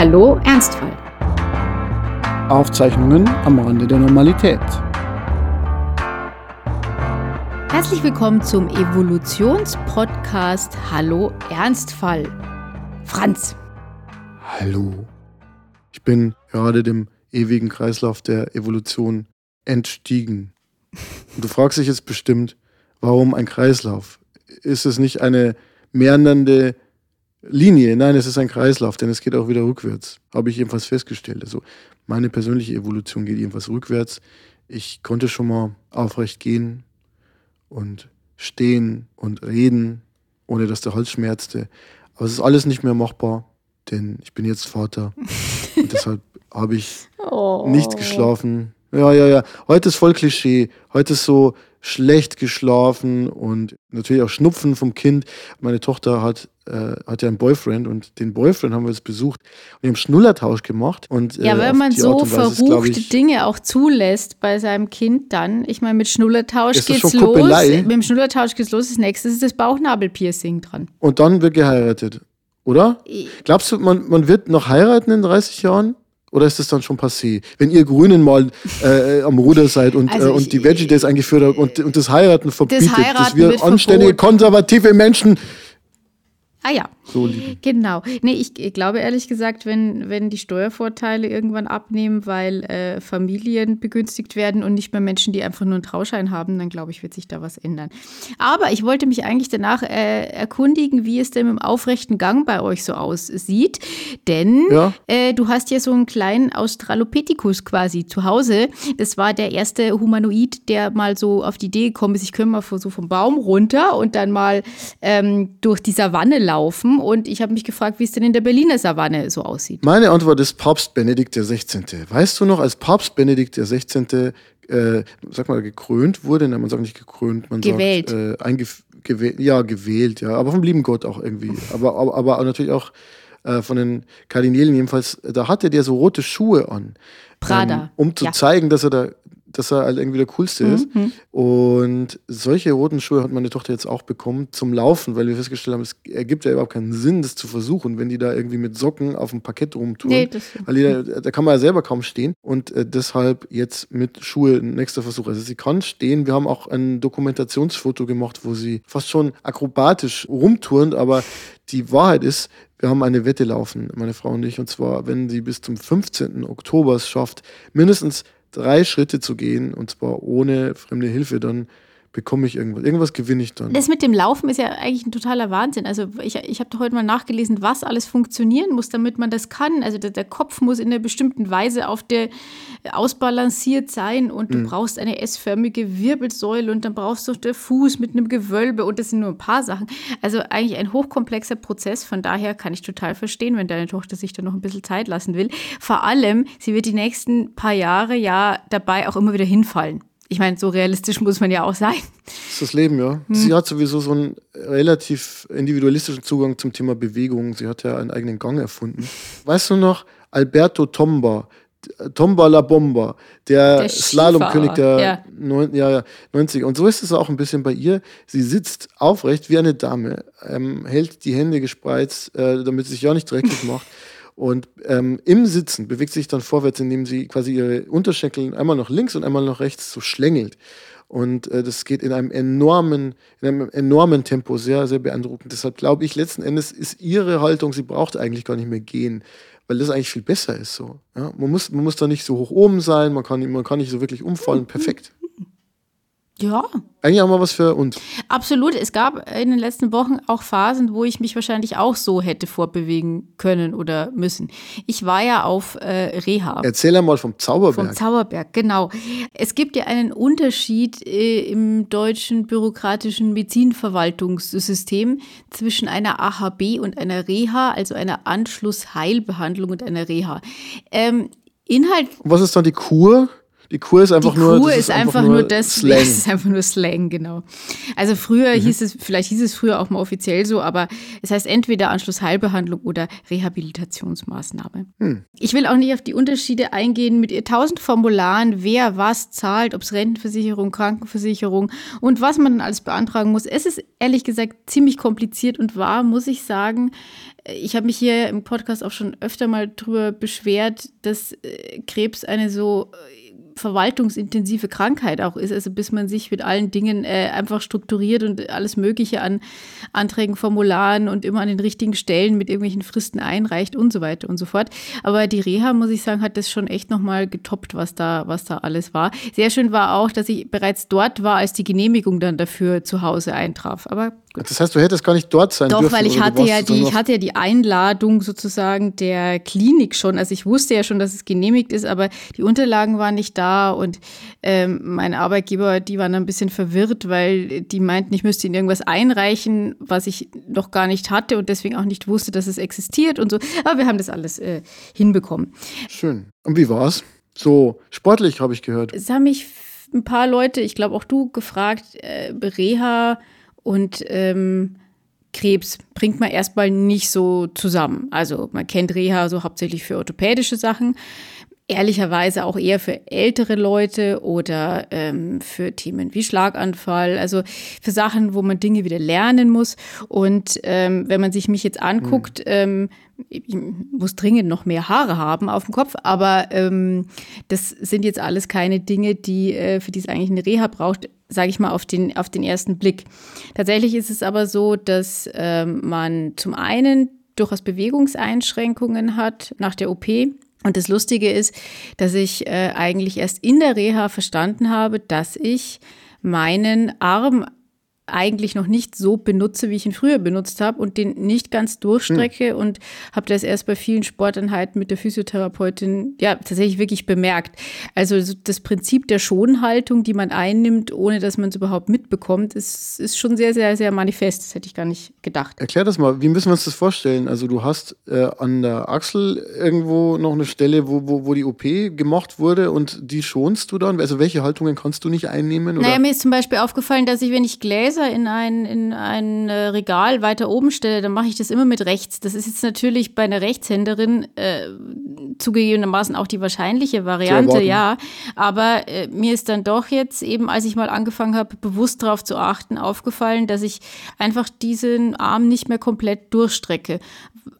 Hallo Ernstfall. Aufzeichnungen am Rande der Normalität. Herzlich willkommen zum Evolutionspodcast Hallo Ernstfall. Franz. Hallo. Ich bin gerade dem ewigen Kreislauf der Evolution entstiegen. Und du fragst dich jetzt bestimmt, warum ein Kreislauf? Ist es nicht eine meandernde Linie? Nein, es ist ein Kreislauf, denn es geht auch wieder rückwärts. Habe ich jedenfalls festgestellt. Also meine persönliche Evolution geht jedenfalls rückwärts. Ich konnte schon mal aufrecht gehen und stehen und reden, ohne dass der Hals schmerzte. Aber es ist alles nicht mehr machbar, denn ich bin jetzt Vater. und deshalb habe ich oh. nicht geschlafen. Ja, ja, ja. Heute ist voll Klischee. Heute ist so schlecht geschlafen und natürlich auch Schnupfen vom Kind. Meine Tochter hat, äh, hat ja einen Boyfriend und den Boyfriend haben wir jetzt besucht und wir haben Schnullertausch gemacht. Und, äh, ja, wenn man so verruchte ist, Dinge auch zulässt bei seinem Kind, dann, ich meine, mit Schnullertausch geht's los. Kuppelei. Mit dem Schnullertausch geht's los. Das nächste ist das Bauchnabelpiercing dran. Und dann wird geheiratet, oder? Glaubst du, man, man wird noch heiraten in 30 Jahren? Oder ist das dann schon passé? Wenn ihr Grünen mal äh, am Ruder seid und, also äh, und die Veggie Days eingeführt habt und, und das Heiraten verbietet, das Heiraten dass wir anständige, konservative Menschen Ah ja. So lieben. Genau. Nee, ich, glaube ehrlich gesagt, wenn, wenn die Steuervorteile irgendwann abnehmen, weil äh, Familien begünstigt werden und nicht mehr Menschen, die einfach nur einen Trauschein haben, dann glaube ich, wird sich da was ändern. Aber ich wollte mich eigentlich danach äh, erkundigen, wie es denn im aufrechten Gang bei euch so aussieht. Denn ja. äh, du hast ja so einen kleinen Australopithecus quasi zu Hause. Das war der erste Humanoid, der mal so auf die Idee gekommen ist, ich könnte mal so vom Baum runter und dann mal ähm, durch die Savanne laufen. Und ich habe mich gefragt, wie es denn in der Berliner Savanne so aussieht. Meine Antwort ist Papst Benedikt XVI. Weißt du noch, als Papst Benedikt XVI. Äh, sag mal, gekrönt wurde, nein, man sagt nicht gekrönt, man gewählt. sagt äh, gewählt, ja, gewählt, ja, aber vom lieben Gott auch irgendwie. Aber, aber, aber natürlich auch äh, von den Kardinälen jedenfalls, da hatte der so rote Schuhe an. Prada. Ähm, um zu ja. zeigen, dass er da dass er halt irgendwie der Coolste mhm. ist. Und solche roten Schuhe hat meine Tochter jetzt auch bekommen zum Laufen, weil wir festgestellt haben, es ergibt ja überhaupt keinen Sinn, das zu versuchen, wenn die da irgendwie mit Socken auf dem Parkett rumtun. Nee, das weil die da, da, kann man ja selber kaum stehen. Und äh, deshalb jetzt mit Schuhe ein nächster Versuch. Also sie kann stehen. Wir haben auch ein Dokumentationsfoto gemacht, wo sie fast schon akrobatisch rumturnt, aber die Wahrheit ist, wir haben eine Wette laufen, meine Frau und ich, und zwar, wenn sie bis zum 15. Oktober es schafft, mindestens drei Schritte zu gehen und zwar ohne fremde Hilfe, dann bekomme ich irgendwas. Irgendwas gewinne ich dann. Das mit dem Laufen ist ja eigentlich ein totaler Wahnsinn. Also ich, ich habe heute mal nachgelesen, was alles funktionieren muss, damit man das kann. Also der, der Kopf muss in einer bestimmten Weise auf der ausbalanciert sein und du mhm. brauchst eine S-förmige Wirbelsäule und dann brauchst du der Fuß mit einem Gewölbe und das sind nur ein paar Sachen. Also eigentlich ein hochkomplexer Prozess. Von daher kann ich total verstehen, wenn deine Tochter sich da noch ein bisschen Zeit lassen will. Vor allem, sie wird die nächsten paar Jahre ja dabei auch immer wieder hinfallen ich meine, so realistisch muss man ja auch sein. Das ist das Leben, ja. Hm. Sie hat sowieso so einen relativ individualistischen Zugang zum Thema Bewegung. Sie hat ja einen eigenen Gang erfunden. Weißt du noch, Alberto Tomba, Tomba la Bomba, der, der Slalomkönig der ja. Neun, ja, 90er. Und so ist es auch ein bisschen bei ihr. Sie sitzt aufrecht wie eine Dame, ähm, hält die Hände gespreizt, äh, damit sie sich ja nicht dreckig macht. Und ähm, im Sitzen bewegt sich dann vorwärts, indem sie quasi ihre Unterschenkel einmal nach links und einmal nach rechts so schlängelt. Und äh, das geht in einem enormen, in einem enormen Tempo, sehr, sehr beeindruckend. Deshalb glaube ich, letzten Endes ist ihre Haltung, sie braucht eigentlich gar nicht mehr gehen, weil das eigentlich viel besser ist so. Ja? Man, muss, man muss da nicht so hoch oben sein, man kann, man kann nicht so wirklich umfallen, perfekt. Ja. Eigentlich auch mal was für uns. Absolut. Es gab in den letzten Wochen auch Phasen, wo ich mich wahrscheinlich auch so hätte vorbewegen können oder müssen. Ich war ja auf äh, Reha. Erzähl einmal vom Zauberberg. Vom Zauberberg, genau. Es gibt ja einen Unterschied äh, im deutschen bürokratischen Medizinverwaltungssystem zwischen einer AHB und einer Reha, also einer Anschlussheilbehandlung und einer Reha. Ähm, Inhalt. Und was ist dann die Kur? Die Kur ist einfach die nur. Kur ist, einfach, nur, nur das. Slang. Das ist einfach nur Slang, genau. Also früher mhm. hieß es, vielleicht hieß es früher auch mal offiziell so, aber es heißt entweder Anschlussheilbehandlung oder Rehabilitationsmaßnahme. Mhm. Ich will auch nicht auf die Unterschiede eingehen mit tausend Formularen, wer was zahlt, ob es Rentenversicherung, Krankenversicherung und was man dann alles beantragen muss. Es ist ehrlich gesagt ziemlich kompliziert und war, muss ich sagen, ich habe mich hier im Podcast auch schon öfter mal drüber beschwert, dass äh, Krebs eine so äh, verwaltungsintensive Krankheit auch ist, also bis man sich mit allen Dingen äh, einfach strukturiert und alles Mögliche an Anträgen, Formularen und immer an den richtigen Stellen mit irgendwelchen Fristen einreicht und so weiter und so fort. Aber die Reha, muss ich sagen, hat das schon echt nochmal getoppt, was da, was da alles war. Sehr schön war auch, dass ich bereits dort war, als die Genehmigung dann dafür zu Hause eintraf. Aber Gut. Das heißt, du hättest gar nicht dort sein Doch, dürfen. Doch, weil ich hatte ja die, ich hatte ja die Einladung sozusagen der Klinik schon. Also ich wusste ja schon, dass es genehmigt ist, aber die Unterlagen waren nicht da und ähm, mein Arbeitgeber, die waren ein bisschen verwirrt, weil die meinten, ich müsste ihnen irgendwas einreichen, was ich noch gar nicht hatte und deswegen auch nicht wusste, dass es existiert und so. Aber wir haben das alles äh, hinbekommen. Schön. Und wie war's? So sportlich habe ich gehört. Es haben mich ein paar Leute, ich glaube auch du, gefragt, äh, Reha und ähm, Krebs bringt man erstmal nicht so zusammen. Also man kennt Reha so hauptsächlich für orthopädische Sachen, ehrlicherweise auch eher für ältere Leute oder ähm, für Themen wie Schlaganfall, also für Sachen, wo man Dinge wieder lernen muss. Und ähm, wenn man sich mich jetzt anguckt, mhm. ähm, ich muss dringend noch mehr Haare haben auf dem Kopf, aber ähm, das sind jetzt alles keine Dinge, die äh, für die es eigentlich eine Reha braucht sage ich mal, auf den, auf den ersten Blick. Tatsächlich ist es aber so, dass ähm, man zum einen durchaus Bewegungseinschränkungen hat nach der OP. Und das Lustige ist, dass ich äh, eigentlich erst in der Reha verstanden habe, dass ich meinen Arm eigentlich noch nicht so benutze, wie ich ihn früher benutzt habe und den nicht ganz durchstrecke hm. und habe das erst bei vielen Sporteinheiten mit der Physiotherapeutin ja tatsächlich wirklich bemerkt. Also das Prinzip der Schonhaltung, die man einnimmt, ohne dass man es überhaupt mitbekommt, ist, ist schon sehr, sehr, sehr manifest. Das hätte ich gar nicht gedacht. Erklär das mal, wie müssen wir uns das vorstellen? Also du hast äh, an der Achsel irgendwo noch eine Stelle, wo, wo, wo die OP gemacht wurde und die schonst du dann? Also welche Haltungen kannst du nicht einnehmen? Oder? Naja, mir ist zum Beispiel aufgefallen, dass ich, wenn ich Gläser Gläser in ein, in ein äh, Regal weiter oben stelle, dann mache ich das immer mit rechts. Das ist jetzt natürlich bei einer Rechtshänderin äh, zugegebenermaßen auch die wahrscheinliche Variante, ja. Aber äh, mir ist dann doch jetzt eben, als ich mal angefangen habe, bewusst darauf zu achten, aufgefallen, dass ich einfach diesen Arm nicht mehr komplett durchstrecke.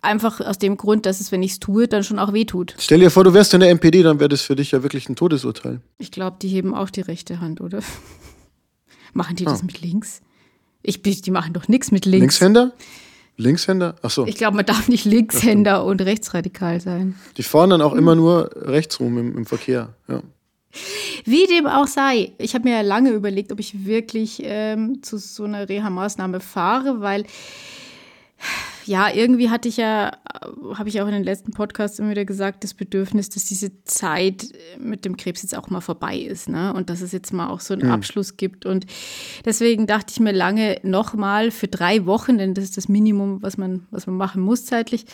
Einfach aus dem Grund, dass es, wenn ich es tue, dann schon auch wehtut. Stell dir vor, du wärst in der MPD, dann wäre das für dich ja wirklich ein Todesurteil. Ich glaube, die heben auch die rechte Hand, oder? Machen die das ah. mit links? Ich, die machen doch nichts mit links. Linkshänder? Linkshänder? Achso. Ich glaube, man darf nicht Linkshänder und rechtsradikal sein. Die fahren dann auch immer nur rechts rum im, im Verkehr. Ja. Wie dem auch sei, ich habe mir ja lange überlegt, ob ich wirklich ähm, zu so einer Reha-Maßnahme fahre, weil ja, irgendwie hatte ich ja, habe ich auch in den letzten Podcasts immer wieder gesagt, das Bedürfnis, dass diese Zeit mit dem Krebs jetzt auch mal vorbei ist, ne? Und dass es jetzt mal auch so einen mhm. Abschluss gibt. Und deswegen dachte ich mir lange nochmal für drei Wochen, denn das ist das Minimum, was man, was man machen muss zeitlich,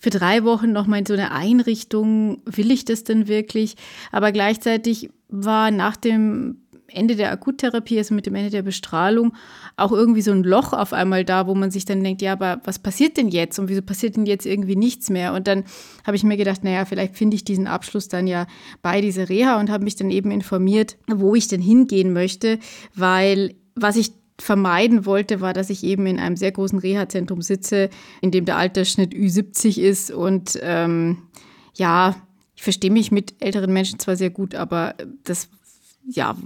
für drei Wochen nochmal in so eine Einrichtung, will ich das denn wirklich? Aber gleichzeitig war nach dem Ende der Akuttherapie, also mit dem Ende der Bestrahlung, auch irgendwie so ein Loch auf einmal da, wo man sich dann denkt, ja, aber was passiert denn jetzt und wieso passiert denn jetzt irgendwie nichts mehr? Und dann habe ich mir gedacht, naja, vielleicht finde ich diesen Abschluss dann ja bei dieser Reha und habe mich dann eben informiert, wo ich denn hingehen möchte, weil was ich vermeiden wollte, war, dass ich eben in einem sehr großen Reha-Zentrum sitze, in dem der Altersschnitt Ü70 ist und ähm, ja, ich verstehe mich mit älteren Menschen zwar sehr gut, aber das ja,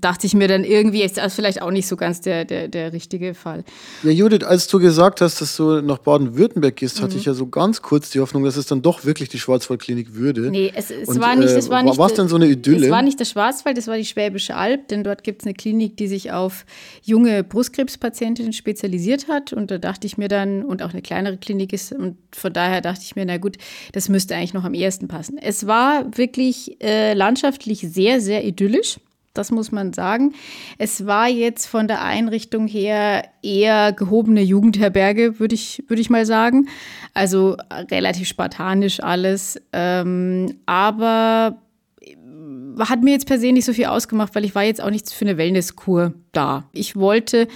dachte ich mir dann irgendwie, ist das vielleicht auch nicht so ganz der, der, der richtige Fall. Ja, Judith, als du gesagt hast, dass du nach Baden-Württemberg gehst, mhm. hatte ich ja so ganz kurz die Hoffnung, dass es dann doch wirklich die Schwarzwaldklinik würde. Nee, es, es Und, war nicht, es war äh, nicht. War es denn so eine Idylle? Es war nicht der Schwarzwald, es war die Schwäbische Alb, denn dort gibt es eine Klinik, die sich auf junge Brustkrebspatientinnen spezialisiert hat. Und da dachte ich mir dann, und auch eine kleinere Klinik ist, und von daher dachte ich mir, na gut, das müsste eigentlich noch am ehesten passen. Es war wirklich äh, landschaftlich sehr, sehr idyllisch. Das muss man sagen. Es war jetzt von der Einrichtung her eher gehobene Jugendherberge, würde ich, würd ich mal sagen. Also relativ spartanisch alles. Ähm, aber hat mir jetzt per se nicht so viel ausgemacht, weil ich war jetzt auch nichts für eine Wellnesskur da. Ich wollte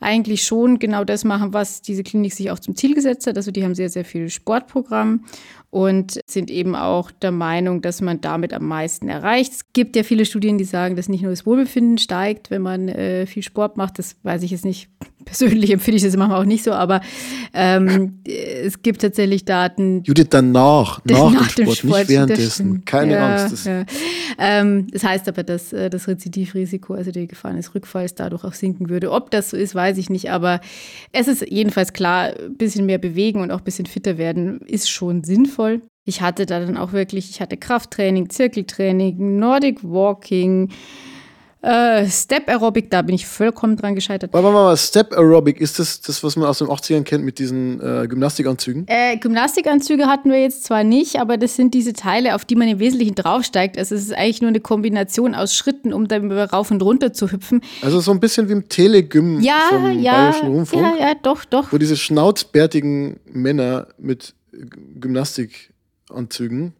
eigentlich schon genau das machen, was diese Klinik sich auch zum Ziel gesetzt hat. Also die haben sehr, sehr viel Sportprogramm und sind eben auch der Meinung, dass man damit am meisten erreicht. Es gibt ja viele Studien, die sagen, dass nicht nur das Wohlbefinden steigt, wenn man äh, viel Sport macht. Das weiß ich jetzt nicht. Persönlich empfinde ich das manchmal auch nicht so, aber ähm, es gibt tatsächlich Daten. Judith, danach, nach, nach dem, Sport, dem Sport, nicht währenddessen. Keine ja, Angst. Das, ja. ähm, das heißt aber, dass äh, das Rezidivrisiko, also die Gefahr eines Rückfalls, dadurch auch sinken würde. Ob das so ist, weiß ich nicht, aber es ist jedenfalls klar, ein bisschen mehr bewegen und auch ein bisschen fitter werden ist schon sinnvoll. Ich hatte da dann auch wirklich, ich hatte Krafttraining, Zirkeltraining, Nordic Walking, äh, Step Aerobic, da bin ich vollkommen dran gescheitert. Warte mal, Step Aerobic, ist das das, was man aus den 80ern kennt mit diesen äh, Gymnastikanzügen? Äh, Gymnastikanzüge hatten wir jetzt zwar nicht, aber das sind diese Teile, auf die man im Wesentlichen draufsteigt. Also es ist eigentlich nur eine Kombination aus Schritten, um dann rauf und runter zu hüpfen. Also so ein bisschen wie im Telegym ja, vom ja, Bayerischen Rundfunk. Ja, ja, doch, doch. Wo diese schnauzbärtigen Männer mit Gymnastikanzügen.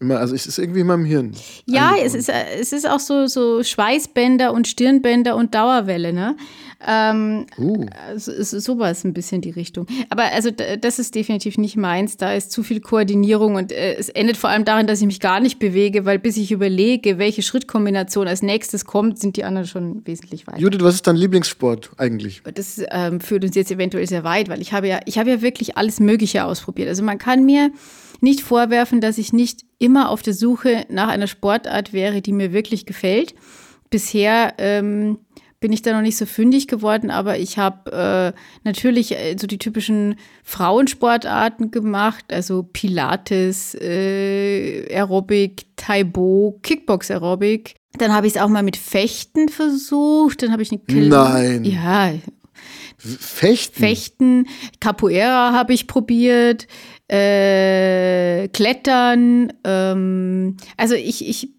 Immer, also es ist irgendwie in meinem Hirn. Ja, es ist, es ist auch so, so Schweißbänder und Stirnbänder und Dauerwelle, ne? Ähm, uh. also, sowas ein bisschen die Richtung. Aber also das ist definitiv nicht meins. Da ist zu viel Koordinierung und äh, es endet vor allem darin, dass ich mich gar nicht bewege, weil bis ich überlege, welche Schrittkombination als nächstes kommt, sind die anderen schon wesentlich weiter. Judith, was ist dein Lieblingssport eigentlich? Das ähm, führt uns jetzt eventuell sehr weit, weil ich habe ja, ich habe ja wirklich alles Mögliche ausprobiert. Also man kann mir nicht vorwerfen, dass ich nicht immer auf der Suche nach einer Sportart wäre, die mir wirklich gefällt. Bisher ähm, bin ich da noch nicht so fündig geworden, aber ich habe äh, natürlich äh, so die typischen Frauensportarten gemacht, also Pilates, äh, Aerobic, Taibo, Kickbox Aerobic. Dann habe ich es auch mal mit Fechten versucht. Dann habe ich eine Kill Nein. Ja. Fechten. Fechten. Capoeira habe ich probiert äh, Klettern. Ähm, also ich, ich,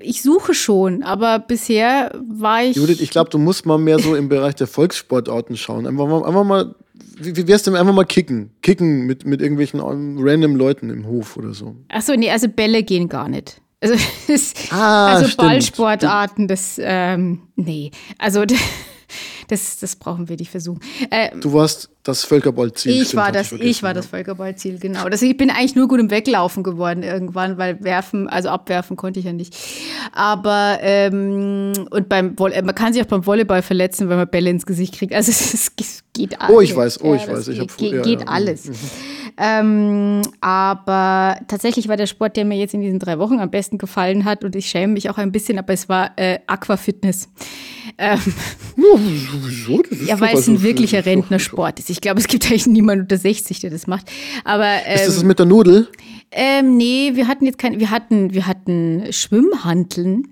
ich suche schon, aber bisher war ich. Judith, ich glaube, du musst mal mehr so im Bereich der Volkssportarten schauen. Einfach mal, einfach mal wie, wär's denn einfach mal kicken? Kicken mit, mit irgendwelchen random Leuten im Hof oder so. Achso, nee, also Bälle gehen gar nicht. Also, das, ah, also stimmt. Ballsportarten, das, ähm, nee. Also das, das brauchen wir nicht versuchen. Äh, du warst das Völkerballziel. Ich war das, ich war das Völkerballziel, genau. Das, ich bin eigentlich nur gut im Weglaufen geworden irgendwann, weil werfen, also abwerfen konnte ich ja nicht. Aber ähm, und beim man kann sich auch beim Volleyball verletzen, wenn man Bälle ins Gesicht kriegt. Also es, es geht alles. Oh, ich weiß, oh, ich ja, weiß. Ich geht, geht, ja, geht ja. alles. Mhm. Ähm, aber tatsächlich war der Sport, der mir jetzt in diesen drei Wochen am besten gefallen hat, und ich schäme mich auch ein bisschen, aber es war äh, Aquafitness. Ähm, ja, ja, weil es ein wirklicher Rentnersport ist. Ich glaube, es gibt eigentlich niemanden unter 60, der das macht. Aber, ähm, ist das mit der Nudel? Ähm, nee, wir hatten jetzt keine, wir hatten, wir hatten Schwimmhanteln.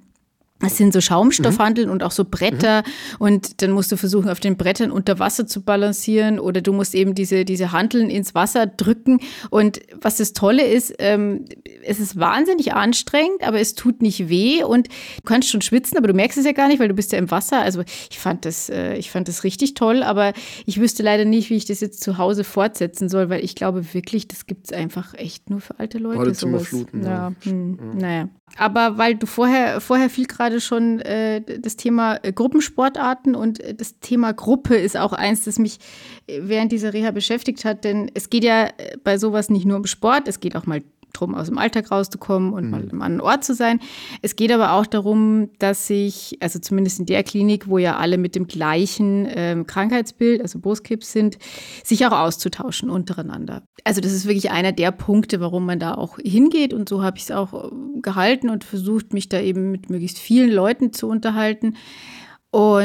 Das sind so Schaumstoffhandeln mhm. und auch so Bretter. Mhm. Und dann musst du versuchen, auf den Brettern unter Wasser zu balancieren oder du musst eben diese, diese Handeln ins Wasser drücken. Und was das Tolle ist, ähm, es ist wahnsinnig anstrengend, aber es tut nicht weh und du kannst schon schwitzen, aber du merkst es ja gar nicht, weil du bist ja im Wasser. Also ich fand das, äh, ich fand das richtig toll, aber ich wüsste leider nicht, wie ich das jetzt zu Hause fortsetzen soll, weil ich glaube wirklich, das gibt es einfach echt nur für alte Leute. Badezimmerfluten. Ja, ja. Hm, ja. naja. Aber weil du vorher, vorher fiel gerade schon äh, das Thema äh, Gruppensportarten und äh, das Thema Gruppe ist auch eins, das mich äh, während dieser Reha beschäftigt hat. Denn es geht ja bei sowas nicht nur um Sport, es geht auch mal darum, aus dem Alltag rauszukommen und mhm. mal am anderen Ort zu sein. Es geht aber auch darum, dass sich, also zumindest in der Klinik, wo ja alle mit dem gleichen ähm, Krankheitsbild, also Brustkrebs sind, sich auch auszutauschen untereinander. Also das ist wirklich einer der Punkte, warum man da auch hingeht und so habe ich es auch äh, gehalten und versucht, mich da eben mit möglichst vielen Leuten zu unterhalten.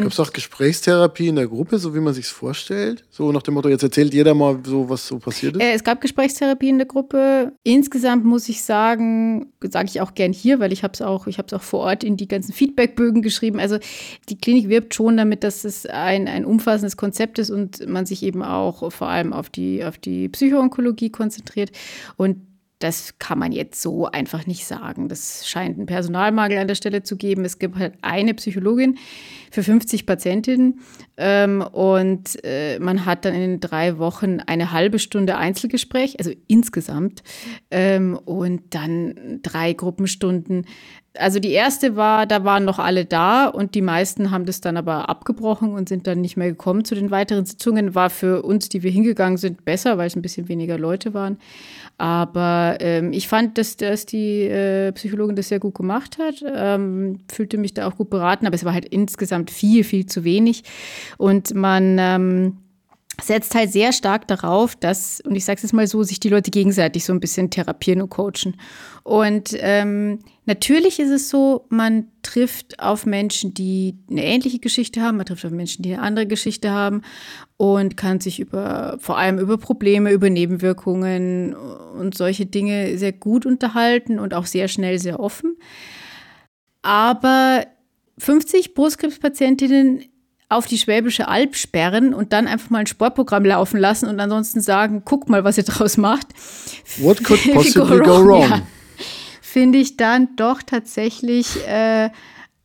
Gab es auch Gesprächstherapie in der Gruppe, so wie man sich vorstellt? So nach dem Motto, jetzt erzählt jeder mal so, was so passiert ist? Äh, es gab Gesprächstherapie in der Gruppe. Insgesamt muss ich sagen, sage ich auch gern hier, weil ich habe es auch, ich habe es auch vor Ort in die ganzen Feedbackbögen geschrieben. Also die Klinik wirbt schon damit, dass es ein, ein umfassendes Konzept ist und man sich eben auch vor allem auf die, auf die Psychoonkologie konzentriert. Und das kann man jetzt so einfach nicht sagen. Das scheint einen Personalmangel an der Stelle zu geben. Es gibt halt eine Psychologin für 50 Patientinnen. Ähm, und äh, man hat dann in drei Wochen eine halbe Stunde Einzelgespräch, also insgesamt, ähm, und dann drei Gruppenstunden also die erste war, da waren noch alle da und die meisten haben das dann aber abgebrochen und sind dann nicht mehr gekommen zu den weiteren Sitzungen. War für uns, die wir hingegangen sind, besser, weil es ein bisschen weniger Leute waren. Aber ähm, ich fand, dass, dass die äh, Psychologin das sehr gut gemacht hat, ähm, fühlte mich da auch gut beraten, aber es war halt insgesamt viel, viel zu wenig. Und man ähm, setzt halt sehr stark darauf, dass, und ich sage es jetzt mal so, sich die Leute gegenseitig so ein bisschen therapieren und coachen. Und ähm, natürlich ist es so, man trifft auf Menschen, die eine ähnliche Geschichte haben, man trifft auf Menschen, die eine andere Geschichte haben und kann sich über, vor allem über Probleme, über Nebenwirkungen und solche Dinge sehr gut unterhalten und auch sehr schnell, sehr offen. Aber 50 Brustkrebspatientinnen auf die Schwäbische Alb sperren und dann einfach mal ein Sportprogramm laufen lassen und ansonsten sagen, guckt mal, was ihr draus macht. What could possibly go wrong? Ja, Finde ich dann doch tatsächlich äh,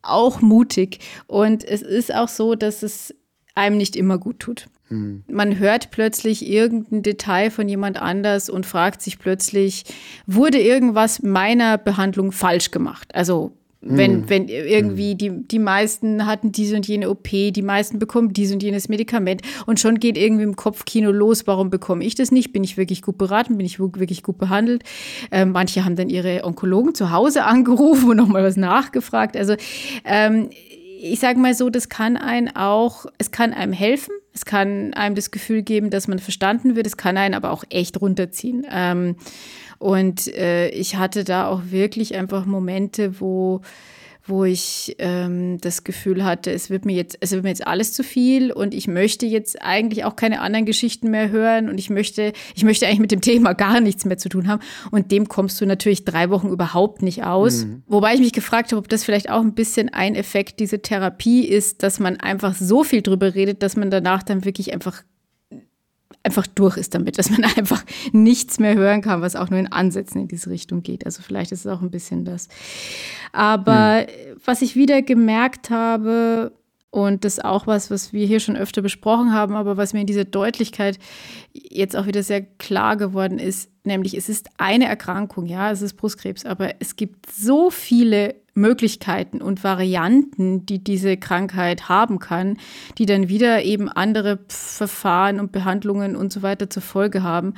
auch mutig. Und es ist auch so, dass es einem nicht immer gut tut. Hm. Man hört plötzlich irgendein Detail von jemand anders und fragt sich plötzlich, wurde irgendwas meiner Behandlung falsch gemacht? Also wenn, mhm. wenn irgendwie die, die meisten hatten diese und jene OP, die meisten bekommen dies und jenes Medikament und schon geht irgendwie im Kopfkino los, warum bekomme ich das nicht? Bin ich wirklich gut beraten? Bin ich wirklich gut behandelt? Ähm, manche haben dann ihre Onkologen zu Hause angerufen und nochmal was nachgefragt. Also ähm, ich sage mal so, das kann einen auch, es kann einem helfen, es kann einem das Gefühl geben, dass man verstanden wird, es kann einen aber auch echt runterziehen. Ähm, und äh, ich hatte da auch wirklich einfach Momente, wo wo ich ähm, das Gefühl hatte, es wird mir jetzt, es wird mir jetzt alles zu viel und ich möchte jetzt eigentlich auch keine anderen Geschichten mehr hören und ich möchte, ich möchte eigentlich mit dem Thema gar nichts mehr zu tun haben. Und dem kommst du natürlich drei Wochen überhaupt nicht aus. Mhm. Wobei ich mich gefragt habe, ob das vielleicht auch ein bisschen ein Effekt dieser Therapie ist, dass man einfach so viel drüber redet, dass man danach dann wirklich einfach einfach durch ist damit, dass man einfach nichts mehr hören kann, was auch nur in Ansätzen in diese Richtung geht. Also vielleicht ist es auch ein bisschen das. Aber mhm. was ich wieder gemerkt habe, und das ist auch was, was wir hier schon öfter besprochen haben, aber was mir in dieser Deutlichkeit jetzt auch wieder sehr klar geworden ist, nämlich es ist eine Erkrankung, ja, es ist Brustkrebs, aber es gibt so viele Möglichkeiten und Varianten, die diese Krankheit haben kann, die dann wieder eben andere Verfahren und Behandlungen und so weiter zur Folge haben.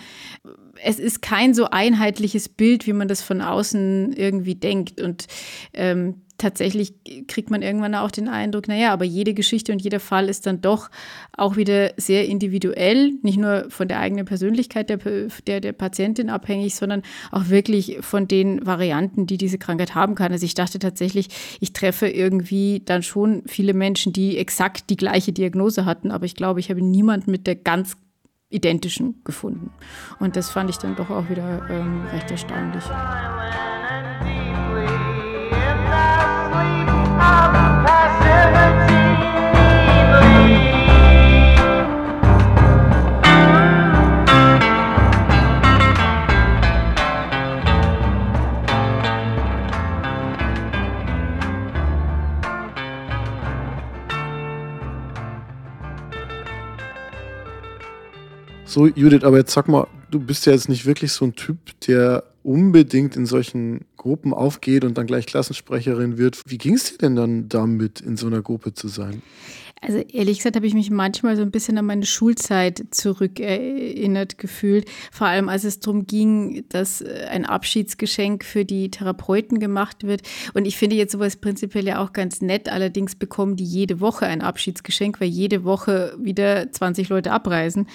Es ist kein so einheitliches Bild, wie man das von außen irgendwie denkt. Und ähm, tatsächlich kriegt man irgendwann auch den Eindruck, naja, aber jede Geschichte und jeder Fall ist dann doch auch wieder sehr individuell, nicht nur von der eigenen Persönlichkeit der, der, der Patientin abhängig, sondern auch wirklich von den Varianten, die diese Krankheit haben kann. Also ich dachte tatsächlich, ich treffe irgendwie dann schon viele Menschen, die exakt die gleiche Diagnose hatten, aber ich glaube, ich habe niemanden mit der ganz identischen gefunden. Und das fand ich dann doch auch wieder ähm, recht erstaunlich. So, Judith, aber jetzt sag mal, du bist ja jetzt nicht wirklich so ein Typ, der unbedingt in solchen Gruppen aufgeht und dann gleich Klassensprecherin wird. Wie ging es dir denn dann damit, in so einer Gruppe zu sein? Also ehrlich gesagt habe ich mich manchmal so ein bisschen an meine Schulzeit zurückerinnert gefühlt. Vor allem als es darum ging, dass äh, ein Abschiedsgeschenk für die Therapeuten gemacht wird. Und ich finde jetzt sowas prinzipiell ja auch ganz nett. Allerdings bekommen die jede Woche ein Abschiedsgeschenk, weil jede Woche wieder 20 Leute abreisen.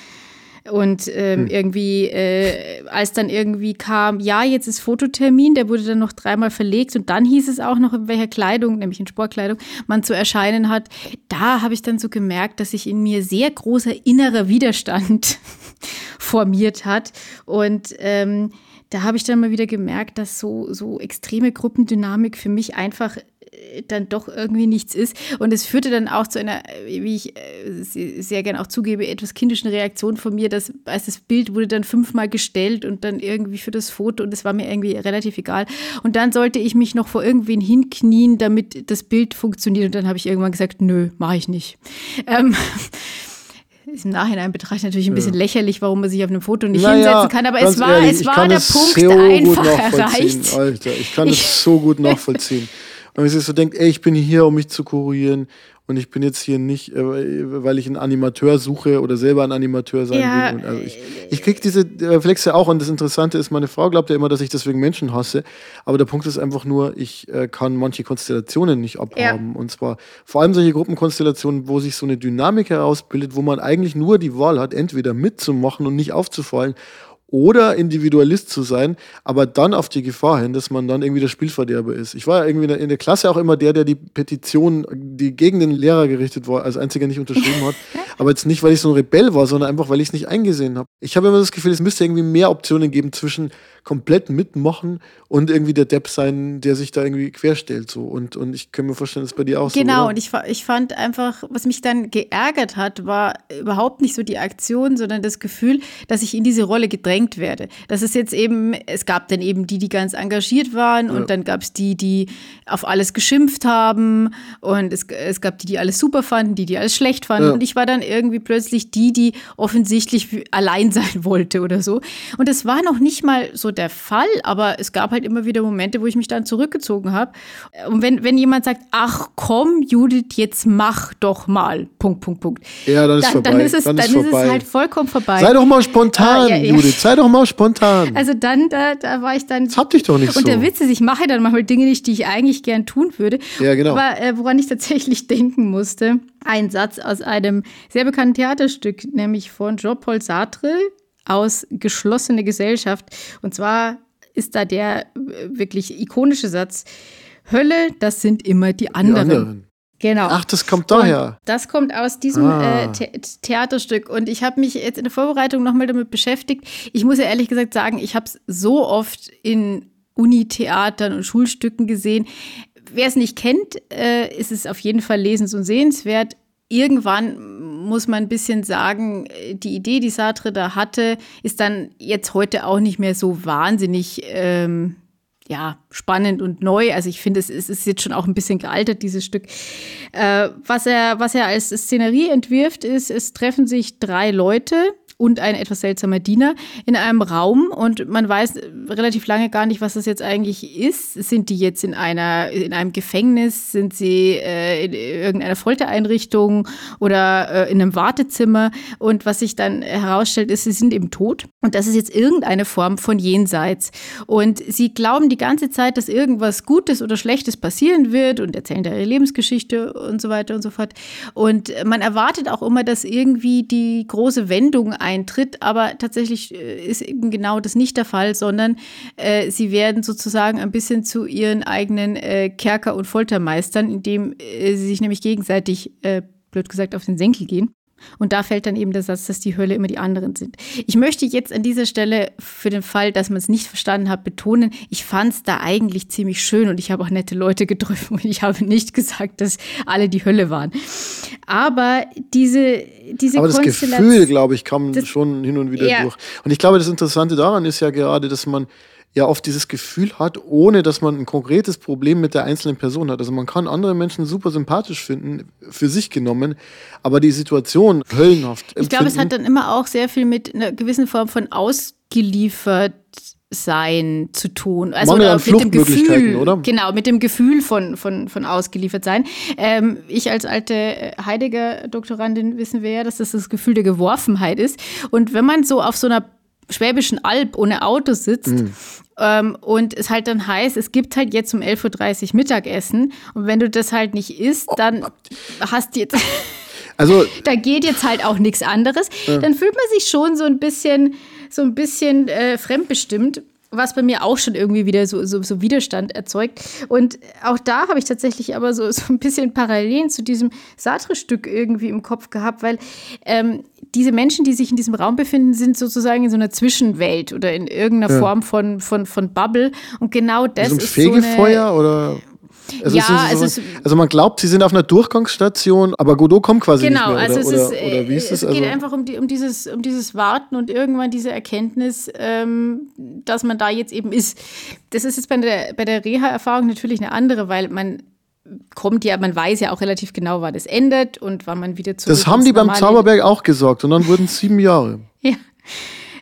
Und ähm, hm. irgendwie, äh, als dann irgendwie kam, ja, jetzt ist Fototermin, der wurde dann noch dreimal verlegt und dann hieß es auch noch, in welcher Kleidung, nämlich in Sportkleidung, man zu erscheinen hat. Da habe ich dann so gemerkt, dass sich in mir sehr großer innerer Widerstand formiert hat. Und ähm, da habe ich dann mal wieder gemerkt, dass so, so extreme Gruppendynamik für mich einfach dann doch irgendwie nichts ist. Und es führte dann auch zu einer, wie ich äh, sehr gern auch zugebe, etwas kindischen Reaktion von mir, dass als das Bild wurde dann fünfmal gestellt und dann irgendwie für das Foto und es war mir irgendwie relativ egal. Und dann sollte ich mich noch vor irgendwen hinknien, damit das Bild funktioniert. Und dann habe ich irgendwann gesagt, nö, mache ich nicht. Ähm, ist im Nachhinein betrachtet natürlich ein bisschen ja. lächerlich, warum man sich auf einem Foto nicht naja, hinsetzen kann, aber es war, ehrlich, es war der Punkt so einfach erreicht. Alter, ich kann es so gut nachvollziehen. Wenn man sich so denkt, ey, ich bin hier, um mich zu kurieren und ich bin jetzt hier nicht, äh, weil ich einen Animateur suche oder selber ein Animateur sein ja, will. also ich, ich kriege diese Reflexe auch und das Interessante ist, meine Frau glaubt ja immer, dass ich deswegen Menschen hasse. Aber der Punkt ist einfach nur, ich äh, kann manche Konstellationen nicht abhaben. Ja. Und zwar vor allem solche Gruppenkonstellationen, wo sich so eine Dynamik herausbildet, wo man eigentlich nur die Wahl hat, entweder mitzumachen und nicht aufzufallen oder Individualist zu sein, aber dann auf die Gefahr hin, dass man dann irgendwie der Spielverderber ist. Ich war ja irgendwie in der Klasse auch immer der, der die Petition, die gegen den Lehrer gerichtet war, als einziger nicht unterschrieben hat. aber jetzt nicht, weil ich so ein Rebell war, sondern einfach, weil ich es nicht eingesehen habe. Ich habe immer das Gefühl, es müsste irgendwie mehr Optionen geben zwischen komplett mitmachen und irgendwie der Depp sein, der sich da irgendwie querstellt. So. Und, und ich kann mir vorstellen, das ist bei dir auch genau, so. Genau, und ich, ich fand einfach, was mich dann geärgert hat, war überhaupt nicht so die Aktion, sondern das Gefühl, dass ich in diese Rolle gedrängt werde. Das ist jetzt eben, es gab dann eben die, die ganz engagiert waren ja. und dann gab es die, die auf alles geschimpft haben und es, es gab die, die alles super fanden, die, die alles schlecht fanden. Ja. Und ich war dann irgendwie plötzlich die, die offensichtlich allein sein wollte oder so. Und es war noch nicht mal so der Fall, aber es gab halt immer wieder Momente, wo ich mich dann zurückgezogen habe. Und wenn, wenn jemand sagt, ach komm, Judith, jetzt mach doch mal, Punkt, Punkt, Punkt. Ja, dann ist dann, vorbei. Dann ist es, dann, dann ist, ist es halt vollkommen vorbei. Sei doch mal spontan, ah, ja, ja. Judith, sei doch mal spontan. Also dann, da, da war ich dann. Das hab dich doch nicht und so. Und der Witz ist, ich mache dann manchmal Dinge nicht, die ich eigentlich gern tun würde. Ja, genau. Aber äh, woran ich tatsächlich denken musste, ein Satz aus einem sehr bekannten Theaterstück, nämlich von Jean-Paul Sartre, aus Geschlossene Gesellschaft. Und zwar ist da der äh, wirklich ikonische Satz: Hölle, das sind immer die anderen. Die anderen. Genau. Ach, das kommt daher. Und das kommt aus diesem ah. äh, The Theaterstück. Und ich habe mich jetzt in der Vorbereitung nochmal damit beschäftigt. Ich muss ja ehrlich gesagt sagen, ich habe es so oft in Unitheatern und Schulstücken gesehen. Wer es nicht kennt, äh, ist es auf jeden Fall lesens- und sehenswert irgendwann muss man ein bisschen sagen, die Idee, die Sartre da hatte, ist dann jetzt heute auch nicht mehr so wahnsinnig ähm, ja, spannend und neu. Also ich finde, es, ist jetzt schon auch ein bisschen gealtert, dieses Stück. Äh, was, er, was er als Szenerie entwirft, ist, es treffen sich drei Leute, und ein etwas seltsamer Diener in einem Raum und man weiß relativ lange gar nicht, was das jetzt eigentlich ist. Sind die jetzt in einer in einem Gefängnis? Sind sie äh, in irgendeiner Foltereinrichtung oder äh, in einem Wartezimmer? Und was sich dann herausstellt, ist, sie sind eben tot und das ist jetzt irgendeine Form von Jenseits. Und sie glauben die ganze Zeit, dass irgendwas Gutes oder Schlechtes passieren wird und erzählen ihre Lebensgeschichte und so weiter und so fort. Und man erwartet auch immer, dass irgendwie die große Wendung eintritt, aber tatsächlich äh, ist eben genau das nicht der Fall, sondern äh, sie werden sozusagen ein bisschen zu ihren eigenen äh, Kerker- und Foltermeistern, indem äh, sie sich nämlich gegenseitig, äh, blöd gesagt, auf den Senkel gehen. Und da fällt dann eben der Satz, dass die Hölle immer die anderen sind. Ich möchte jetzt an dieser Stelle für den Fall, dass man es nicht verstanden hat, betonen, ich fand es da eigentlich ziemlich schön und ich habe auch nette Leute getroffen und ich habe nicht gesagt, dass alle die Hölle waren. Aber diese, diese Aber das Gefühl, glaube ich, kam schon hin und wieder ja. durch. Und ich glaube, das Interessante daran ist ja gerade, dass man ja oft dieses Gefühl hat, ohne dass man ein konkretes Problem mit der einzelnen Person hat. Also man kann andere Menschen super sympathisch finden, für sich genommen, aber die Situation höllenhaft. Empfinden. Ich glaube, es hat dann immer auch sehr viel mit einer gewissen Form von ausgeliefert sein zu tun. Also Mangel an mit dem Gefühl, oder? Genau, mit dem Gefühl von, von, von ausgeliefert sein. Ähm, ich als alte Heidegger-Doktorandin wissen wir ja, dass das das Gefühl der Geworfenheit ist. Und wenn man so auf so einer Schwäbischen Alb ohne Auto sitzt. Mhm. Ähm, und es halt dann heißt, es gibt halt jetzt um 11.30 Uhr Mittagessen. Und wenn du das halt nicht isst, dann hast du jetzt. Also, da geht jetzt halt auch nichts anderes. Ja. Dann fühlt man sich schon so ein bisschen, so ein bisschen äh, fremdbestimmt was bei mir auch schon irgendwie wieder so, so, so Widerstand erzeugt. Und auch da habe ich tatsächlich aber so, so ein bisschen Parallelen zu diesem Sartre-Stück irgendwie im Kopf gehabt, weil ähm, diese Menschen, die sich in diesem Raum befinden, sind sozusagen in so einer Zwischenwelt oder in irgendeiner ja. Form von, von, von Bubble. Und genau das ist Fegefeuer so eine, oder Also, Ja, es ist so, es- also man glaubt, sie sind auf einer Durchgangsstation, aber Godot kommt quasi Genau, nicht mehr. Oder, also es oder, ist, äh, oder wie ist es es? geht Also, einfach um, die, um, dieses, um dieses Warten und irgendwann diese Erkenntnis, ähm, dass man da jetzt eben ist. Das ist jetzt bei der, bei der Reha-Erfahrung natürlich eine andere, weil man kommt ja, man weiß ja auch relativ genau, wann es endet und wann man wieder zurück das haben die beim Zauberberg auch gesagt und dann wurden es sieben Jahre. Ja,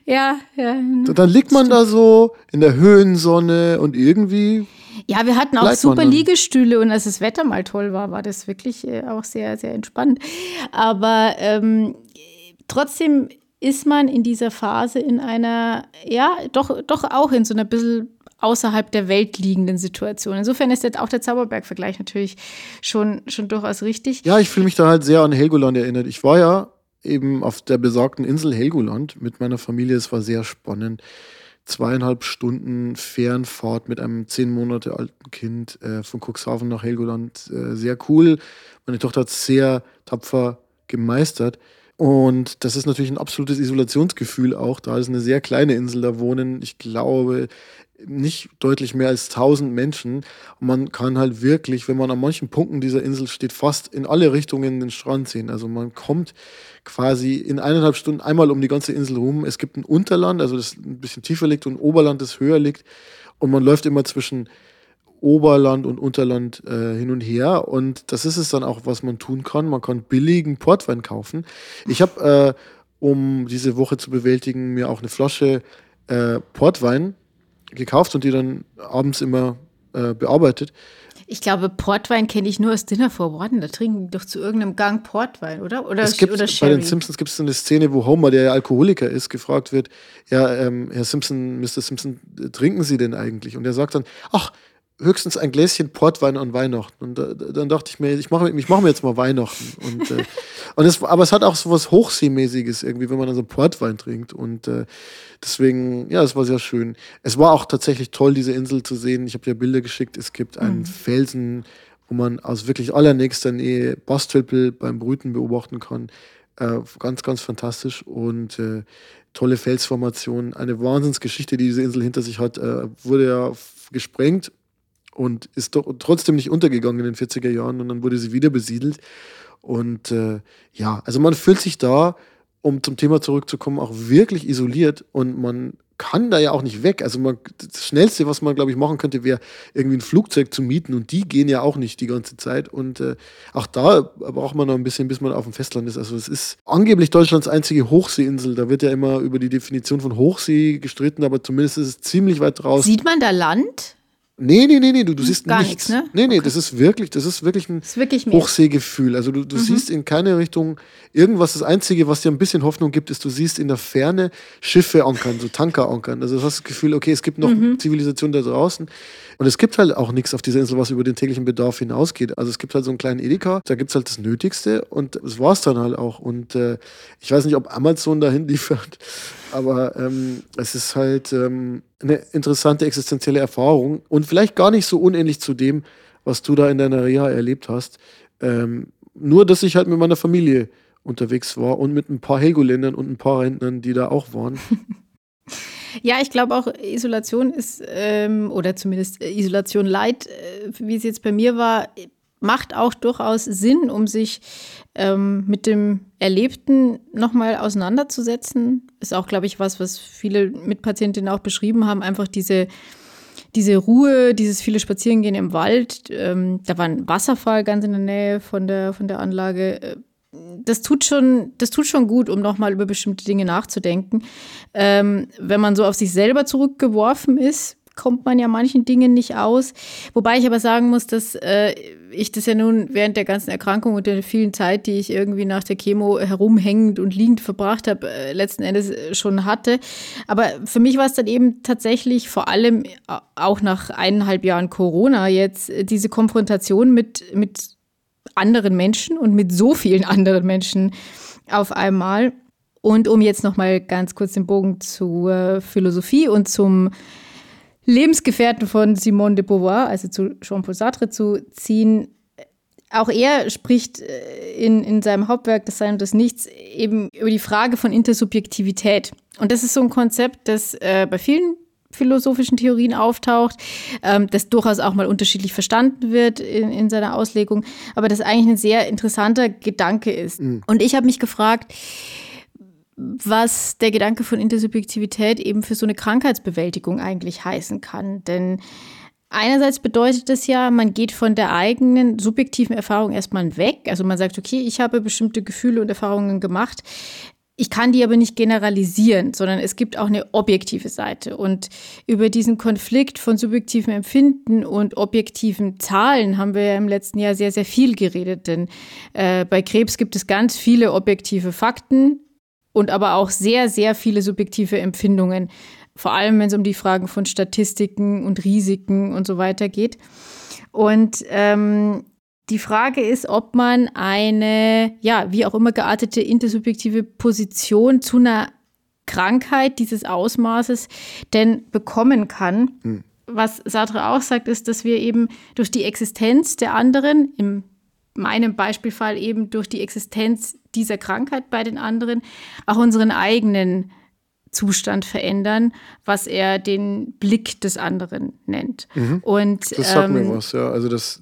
ja, ja. Dann liegt man da so in der Höhensonne und irgendwie Ja, wir hatten auch Bleibt super. Liegestühle und als das Wetter mal toll war, war das wirklich äh, auch sehr, sehr entspannt. Aber ähm, trotzdem ist man in dieser Phase in einer, ja, doch, doch auch in so einer bisschen außerhalb der Welt liegenden Situation. Insofern ist jetzt auch der Zauberberg-Vergleich natürlich schon, schon durchaus richtig. Ja, ich fühle mich da halt sehr an Helgoland erinnert. Ich war ja eben auf der besagten Insel Helgoland mit meiner Familie. Es war sehr spannend. Zweieinhalb Stunden Fernfahrt mit einem zehn Monate alten Kind äh, von Cuxhaven nach Helgoland. Äh, sehr cool. Meine Tochter hat es sehr tapfer gemeistert. Und das ist natürlich ein absolutes Isolationsgefühl auch. Da ist eine sehr kleine Insel, da wohnen, ich glaube, nicht deutlich mehr als 1000 Menschen. Und man kann halt wirklich, wenn man an manchen Punkten dieser Insel steht, fast in alle Richtungen den Strand sehen. Also man kommt quasi in eineinhalb Stunden einmal um die ganze Insel rum. Es gibt ein Unterland, also das ein bisschen tiefer liegt und ein Oberland, das höher liegt. Und man läuft immer zwischen Oberland und Unterland äh, hin und her. Und das ist es dann auch, was man tun kann. Man kann billigen Portwein kaufen. Ich habe, äh, um diese Woche zu bewältigen, mir auch eine Flasche äh, Portwein gekauft und die dann abends immer äh, bearbeitet. Ich glaube, Portwein kenne ich nur aus Dinner for One. Da trinken die doch zu irgendeinem Gang Portwein, oder? Oder, Es gibt oder bei den Simpsons gibt es so eine Szene, wo Homer, der ja Alkoholiker ist, gefragt wird, ja, ähm, Herr Simpson, Mr. Simpson, äh, trinken Sie denn eigentlich? Und er sagt dann, ach, höchstens ein Gläschen Portwein an Weihnachten. Und da, dann dachte ich mir, ich mache ich mach mir jetzt mal Weihnachten. Und, äh, und es, aber es hat auch so was Hochseemäßiges irgendwie, wenn man dann so Portwein trinkt. Und äh, deswegen, ja, es war sehr schön. Es war auch tatsächlich toll, diese Insel zu sehen. Ich habe dir Bilder geschickt. Es gibt einen Felsen, wo man aus wirklich allernächster Nähe Bastölpel beim Brüten beobachten kann. Äh, ganz, ganz fantastisch und äh, tolle Felsformation. Eine Wahnsinnsgeschichte, die diese Insel hinter sich hat. Äh, wurde ja gesprengt und ist doch trotzdem nicht untergegangen in den 40er Jahren und dann wurde sie wieder besiedelt. Und äh, ja, also man fühlt sich da, um zum Thema zurückzukommen, auch wirklich isoliert und man kann da ja auch nicht weg. Also man, das Schnellste, was man, glaube ich, machen könnte, wäre irgendwie ein Flugzeug zu mieten und die gehen ja auch nicht die ganze Zeit. Und äh, auch da braucht man noch ein bisschen, bis man auf dem Festland ist. Also es ist angeblich Deutschlands einzige Hochseeinsel. Da wird ja immer über die Definition von Hochsee gestritten, aber zumindest ist es ziemlich weit draußen. Sieht man da Land? Nee, nee, nee, nee, du, du siehst Gar nichts. nichts, ne? Nee, nee, das ist wirklich, das ist wirklich ein ist wirklich. Hochseegefühl. Also du, du siehst in keine Richtung irgendwas. Das Einzige, was dir ein bisschen Hoffnung gibt, ist, du siehst in der Ferne Schiffe ankern, so Tanker ankern. Also du hast das Gefühl, okay, es gibt noch Zivilisation da draußen. Und es gibt halt auch nichts auf dieser Insel, was über den täglichen Bedarf hinausgeht. Also es gibt halt so einen kleinen Edeka, da gibt es halt das Nötigste und das war es dann halt auch. Und äh, ich weiß nicht, ob Amazon dahin liefert, aber ähm, es ist halt ähm, eine interessante existenzielle Erfahrung und vielleicht gar nicht so unähnlich zu dem, was du da in deiner Reha erlebt hast. Ähm, nur, dass ich halt mit meiner Familie unterwegs war und mit ein paar Helgoländern und ein paar Rentnern, die da auch waren. Ja, ich glaube auch, Isolation ist, ähm, oder zumindest äh, Isolation Light, äh, wie es jetzt bei mir war, macht auch durchaus Sinn, um sich ähm, mit dem Erlebten nochmal auseinanderzusetzen. Ist auch, glaube ich, was, was viele Mitpatientinnen auch beschrieben haben, einfach diese, diese Ruhe, dieses viele Spazierengehen im Wald. Ähm, da war ein Wasserfall ganz in der Nähe von der, von der Anlage. Äh, das tut schon, das tut schon gut, um nochmal über bestimmte Dinge nachzudenken. Ähm, wenn man so auf sich selber zurückgeworfen ist, kommt man ja manchen Dingen nicht aus. Wobei ich aber sagen muss, dass äh, ich das ja nun während der ganzen Erkrankung und der vielen Zeit, die ich irgendwie nach der Chemo herumhängend und liegend verbracht habe, äh, letzten Endes äh, schon hatte. Aber für mich war es dann eben tatsächlich vor allem äh, auch nach eineinhalb Jahren Corona jetzt äh, diese Konfrontation mit, mit anderen Menschen und mit so vielen anderen Menschen auf einmal. Und um jetzt noch mal ganz kurz den Bogen zur Philosophie und zum Lebensgefährten von Simone de Beauvoir, also zu Jean-Paul Sartre zu ziehen, auch er spricht äh, in, in seinem Hauptwerk Das Sein und das Nichts eben über die Frage von Intersubjektivität. Und das ist so ein Konzept, das äh, bei vielen philosophischen Theorien auftaucht, ähm, das durchaus auch mal unterschiedlich verstanden wird in, in seiner Auslegung, aber das eigentlich ein sehr interessanter Gedanke ist. Mhm. Und ich habe mich gefragt, was der Gedanke von Intersubjektivität eben für so eine Krankheitsbewältigung eigentlich heißen kann. Denn einerseits bedeutet das ja, man geht von der eigenen subjektiven Erfahrung erstmal weg. Also man sagt, okay, ich habe bestimmte Gefühle und Erfahrungen gemacht. Ich kann die aber nicht generalisieren, sondern es gibt auch eine objektive Seite. Und über diesen Konflikt von subjektivem Empfinden und objektiven Zahlen haben wir ja im letzten Jahr sehr, sehr viel geredet. Denn äh, bei Krebs gibt es ganz viele objektive Fakten und aber auch sehr, sehr viele subjektive Empfindungen. Vor allem, wenn es um die Fragen von Statistiken und Risiken und so weiter geht. Und ähm, die Frage ist, ob man eine, ja, wie auch immer geartete intersubjektive Position zu einer Krankheit dieses Ausmaßes denn bekommen kann. Hm. Was Sartre auch sagt, ist, dass wir eben durch die Existenz der anderen, in meinem Beispielfall eben durch die Existenz dieser Krankheit bei den anderen, auch unseren eigenen Zustand verändern, was er den Blick des anderen nennt. Mhm. Und, das sagt ähm, mir was, ja. Also das,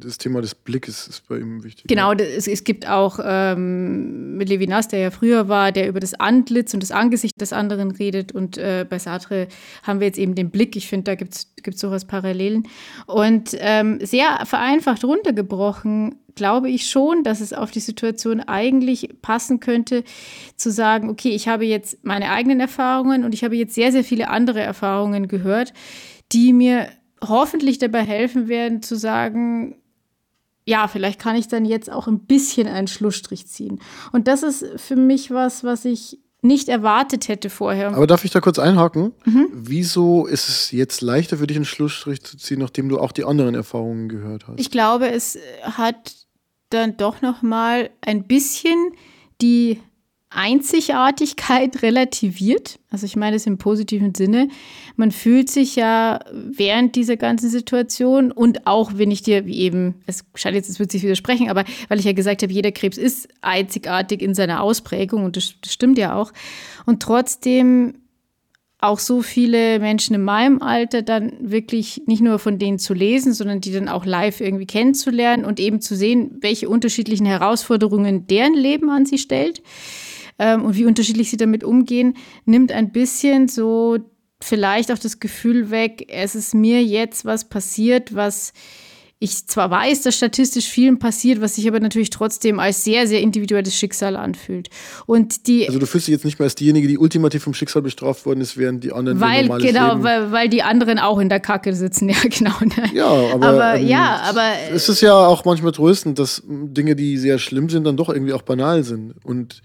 das Thema des Blickes ist bei ihm wichtig. Genau, ja. es, es, gibt auch ähm, mit Levinas, der ja früher war, der über das Antlitz und das Angesicht des anderen redet. Und äh, bei Sartre haben wir jetzt eben den Blick. Ich finde, da gibt es sowas Parallelen. Und ähm, sehr vereinfacht runtergebrochen glaube ich schon, dass es auf die Situation eigentlich passen könnte, zu sagen, okay, ich habe jetzt meine eigenen Erfahrungen und ich habe jetzt sehr, sehr viele andere Erfahrungen gehört, die mir hoffentlich dabei helfen werden zu sagen, ja, vielleicht kann ich dann jetzt auch ein bisschen einen Schlussstrich ziehen. Und das ist für mich was, was ich nicht erwartet hätte vorher. Aber darf ich da kurz einhaken? Mhm. Wieso ist es jetzt leichter für dich, einen Schlussstrich zu ziehen, nachdem du auch die anderen Erfahrungen gehört hast? Ich glaube, es hat dann doch noch mal ein bisschen die Einzigartigkeit relativiert. Also ich meine es im positiven Sinne. Man fühlt sich ja während dieser ganzen Situation und auch wenn ich dir, wie eben, es scheint jetzt, es wird sich widersprechen, aber weil ich ja gesagt habe, jeder Krebs ist einzigartig in seiner Ausprägung und das, das stimmt ja auch. Und trotzdem auch so viele Menschen in meinem Alter dann wirklich nicht nur von denen zu lesen, sondern die dann auch live irgendwie kennenzulernen und eben zu sehen, welche unterschiedlichen Herausforderungen deren Leben an sie stellt ähm, und wie unterschiedlich sie damit umgehen, nimmt ein bisschen so vielleicht auch das Gefühl weg, es ist mir jetzt was passiert, was ich zwar weiß, dass statistisch vielen passiert, was sich aber natürlich trotzdem als sehr, sehr individuelles Schicksal anfühlt. Und die also du fühlst dich jetzt nicht mehr als diejenige, die ultimativ vom Schicksal bestraft worden ist, während die anderen weil genau, weil, weil die anderen auch in der Kacke sitzen, ja genau. Ne? Ja, aber, aber ähm, ja, aber es ist ja auch manchmal tröstend, dass Dinge, die sehr schlimm sind, dann doch irgendwie auch banal sind und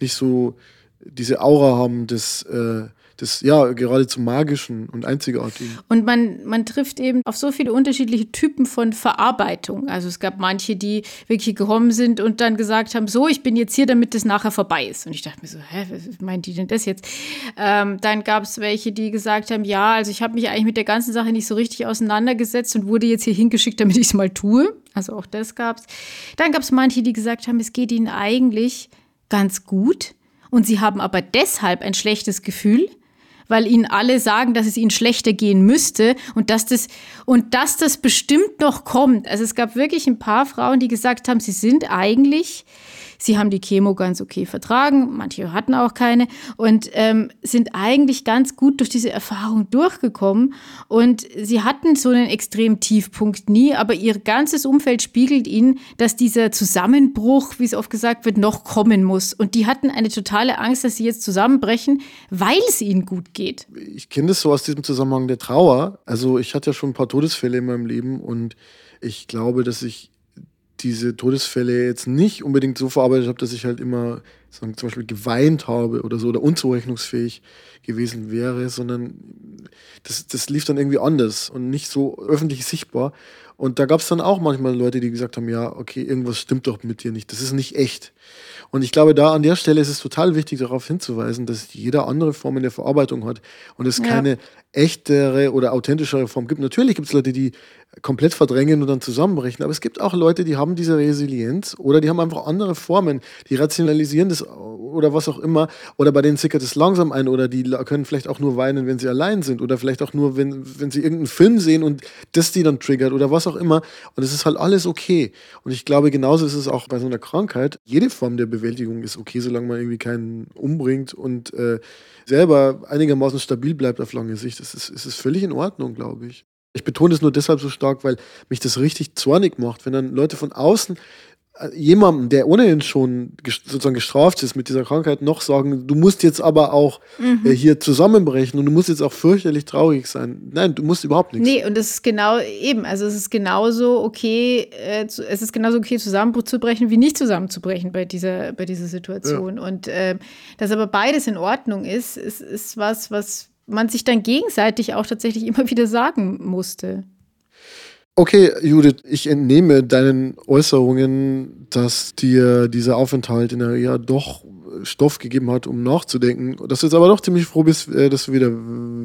nicht so diese Aura haben des äh, das ja geradezu magischen und einzigartigen. Und man, man trifft eben auf so viele unterschiedliche Typen von Verarbeitung. Also es gab manche, die wirklich gekommen sind und dann gesagt haben, so, ich bin jetzt hier, damit das nachher vorbei ist. Und ich dachte mir so, hä, was meint die denn das jetzt? Ähm, dann gab es welche, die gesagt haben, ja, also ich habe mich eigentlich mit der ganzen Sache nicht so richtig auseinandergesetzt und wurde jetzt hier hingeschickt, damit ich es mal tue. Also auch das gab es. Dann gab es manche, die gesagt haben, es geht ihnen eigentlich ganz gut. Und sie haben aber deshalb ein schlechtes Gefühl, weil ihnen alle sagen, dass es ihnen schlechter gehen müsste und dass das und dass das bestimmt noch kommt. Also es gab wirklich ein paar Frauen, die gesagt haben, sie sind eigentlich Sie haben die Chemo ganz okay vertragen, manche hatten auch keine und ähm, sind eigentlich ganz gut durch diese Erfahrung durchgekommen. Und sie hatten so einen extremen Tiefpunkt nie, aber ihr ganzes Umfeld spiegelt ihnen, dass dieser Zusammenbruch, wie es oft gesagt wird, noch kommen muss. Und die hatten eine totale Angst, dass sie jetzt zusammenbrechen, weil es ihnen gut geht. Ich kenne das so aus diesem Zusammenhang der Trauer. Also ich hatte ja schon ein paar Todesfälle in meinem Leben und ich glaube, dass ich diese Todesfälle jetzt nicht unbedingt so verarbeitet habe, dass ich halt immer sagen, zum Beispiel geweint habe oder so oder unzurechnungsfähig gewesen wäre, sondern das, das lief dann irgendwie anders und nicht so öffentlich sichtbar. Und da gab es dann auch manchmal Leute, die gesagt haben, ja, okay, irgendwas stimmt doch mit dir nicht, das ist nicht echt. Und ich glaube, da an der Stelle ist es total wichtig, darauf hinzuweisen, dass jeder andere Formen der Verarbeitung hat und es ja. keine echtere oder authentischere Form gibt. Natürlich gibt es Leute, die komplett verdrängen und dann zusammenbrechen. Aber es gibt auch Leute, die haben diese Resilienz oder die haben einfach andere Formen. Die rationalisieren das oder was auch immer. Oder bei denen sickert es langsam ein oder die können vielleicht auch nur weinen, wenn sie allein sind oder vielleicht auch nur, wenn, wenn sie irgendeinen Film sehen und das die dann triggert oder was auch immer. Und es ist halt alles okay. Und ich glaube, genauso ist es auch bei so einer Krankheit. Jede Form der Bewältigung ist okay, solange man irgendwie keinen umbringt und äh, selber einigermaßen stabil bleibt auf lange Sicht. Es ist, es ist völlig in Ordnung, glaube ich. Ich betone es nur deshalb so stark, weil mich das richtig zornig macht, wenn dann Leute von außen jemandem, der ohnehin schon sozusagen gestraft ist mit dieser Krankheit, noch sagen, du musst jetzt aber auch mhm. äh, hier zusammenbrechen und du musst jetzt auch fürchterlich traurig sein. Nein, du musst überhaupt nichts. Nee, und es ist genau eben, also es ist genauso okay, äh, es ist genauso okay, zusammenzubrechen, wie nicht zusammenzubrechen bei dieser, bei dieser Situation. Ja. Und äh, dass aber beides in Ordnung ist, ist, ist was, was man sich dann gegenseitig auch tatsächlich immer wieder sagen musste. Okay, Judith, ich entnehme deinen Äußerungen, dass dir dieser Aufenthalt in der Reha doch Stoff gegeben hat, um nachzudenken. Dass du jetzt aber doch ziemlich froh bist, äh, dass du wieder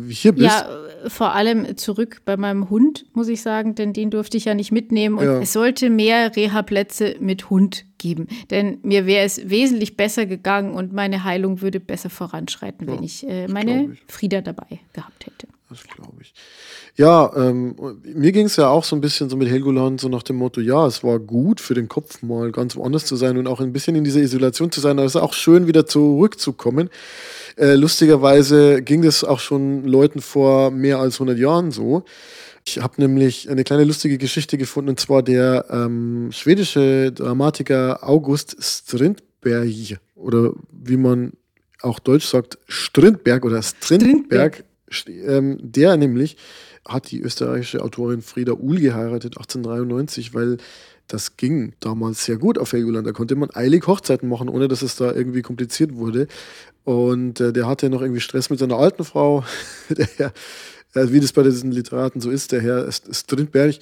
hier bist. Ja, vor allem zurück bei meinem Hund, muss ich sagen, denn den durfte ich ja nicht mitnehmen. Und ja. es sollte mehr Reha-Plätze mit Hund geben. Denn mir wäre es wesentlich besser gegangen und meine Heilung würde besser voranschreiten, ja, wenn ich äh, meine ich. Frieda dabei gehabt hätte. Das glaube ich. Ja, ähm, mir ging es ja auch so ein bisschen so mit Helgoland, so nach dem Motto, ja, es war gut für den Kopf mal ganz woanders zu sein und auch ein bisschen in dieser Isolation zu sein, aber es ist auch schön, wieder zurückzukommen. Äh, lustigerweise ging das auch schon Leuten vor mehr als 100 Jahren so. Ich habe nämlich eine kleine lustige Geschichte gefunden, und zwar der ähm, schwedische Dramatiker August Strindberg, oder wie man auch deutsch sagt, Strindberg oder Strindberg, Strindberg. Ähm, der nämlich hat die österreichische Autorin Frieda Uhl geheiratet, 1893, weil das ging damals sehr gut auf Helgoland. Da konnte man eilig Hochzeiten machen, ohne dass es da irgendwie kompliziert wurde. Und äh, der hatte noch irgendwie Stress mit seiner alten Frau, der Herr, äh, wie das bei diesen Literaten so ist, der Herr Strindberg.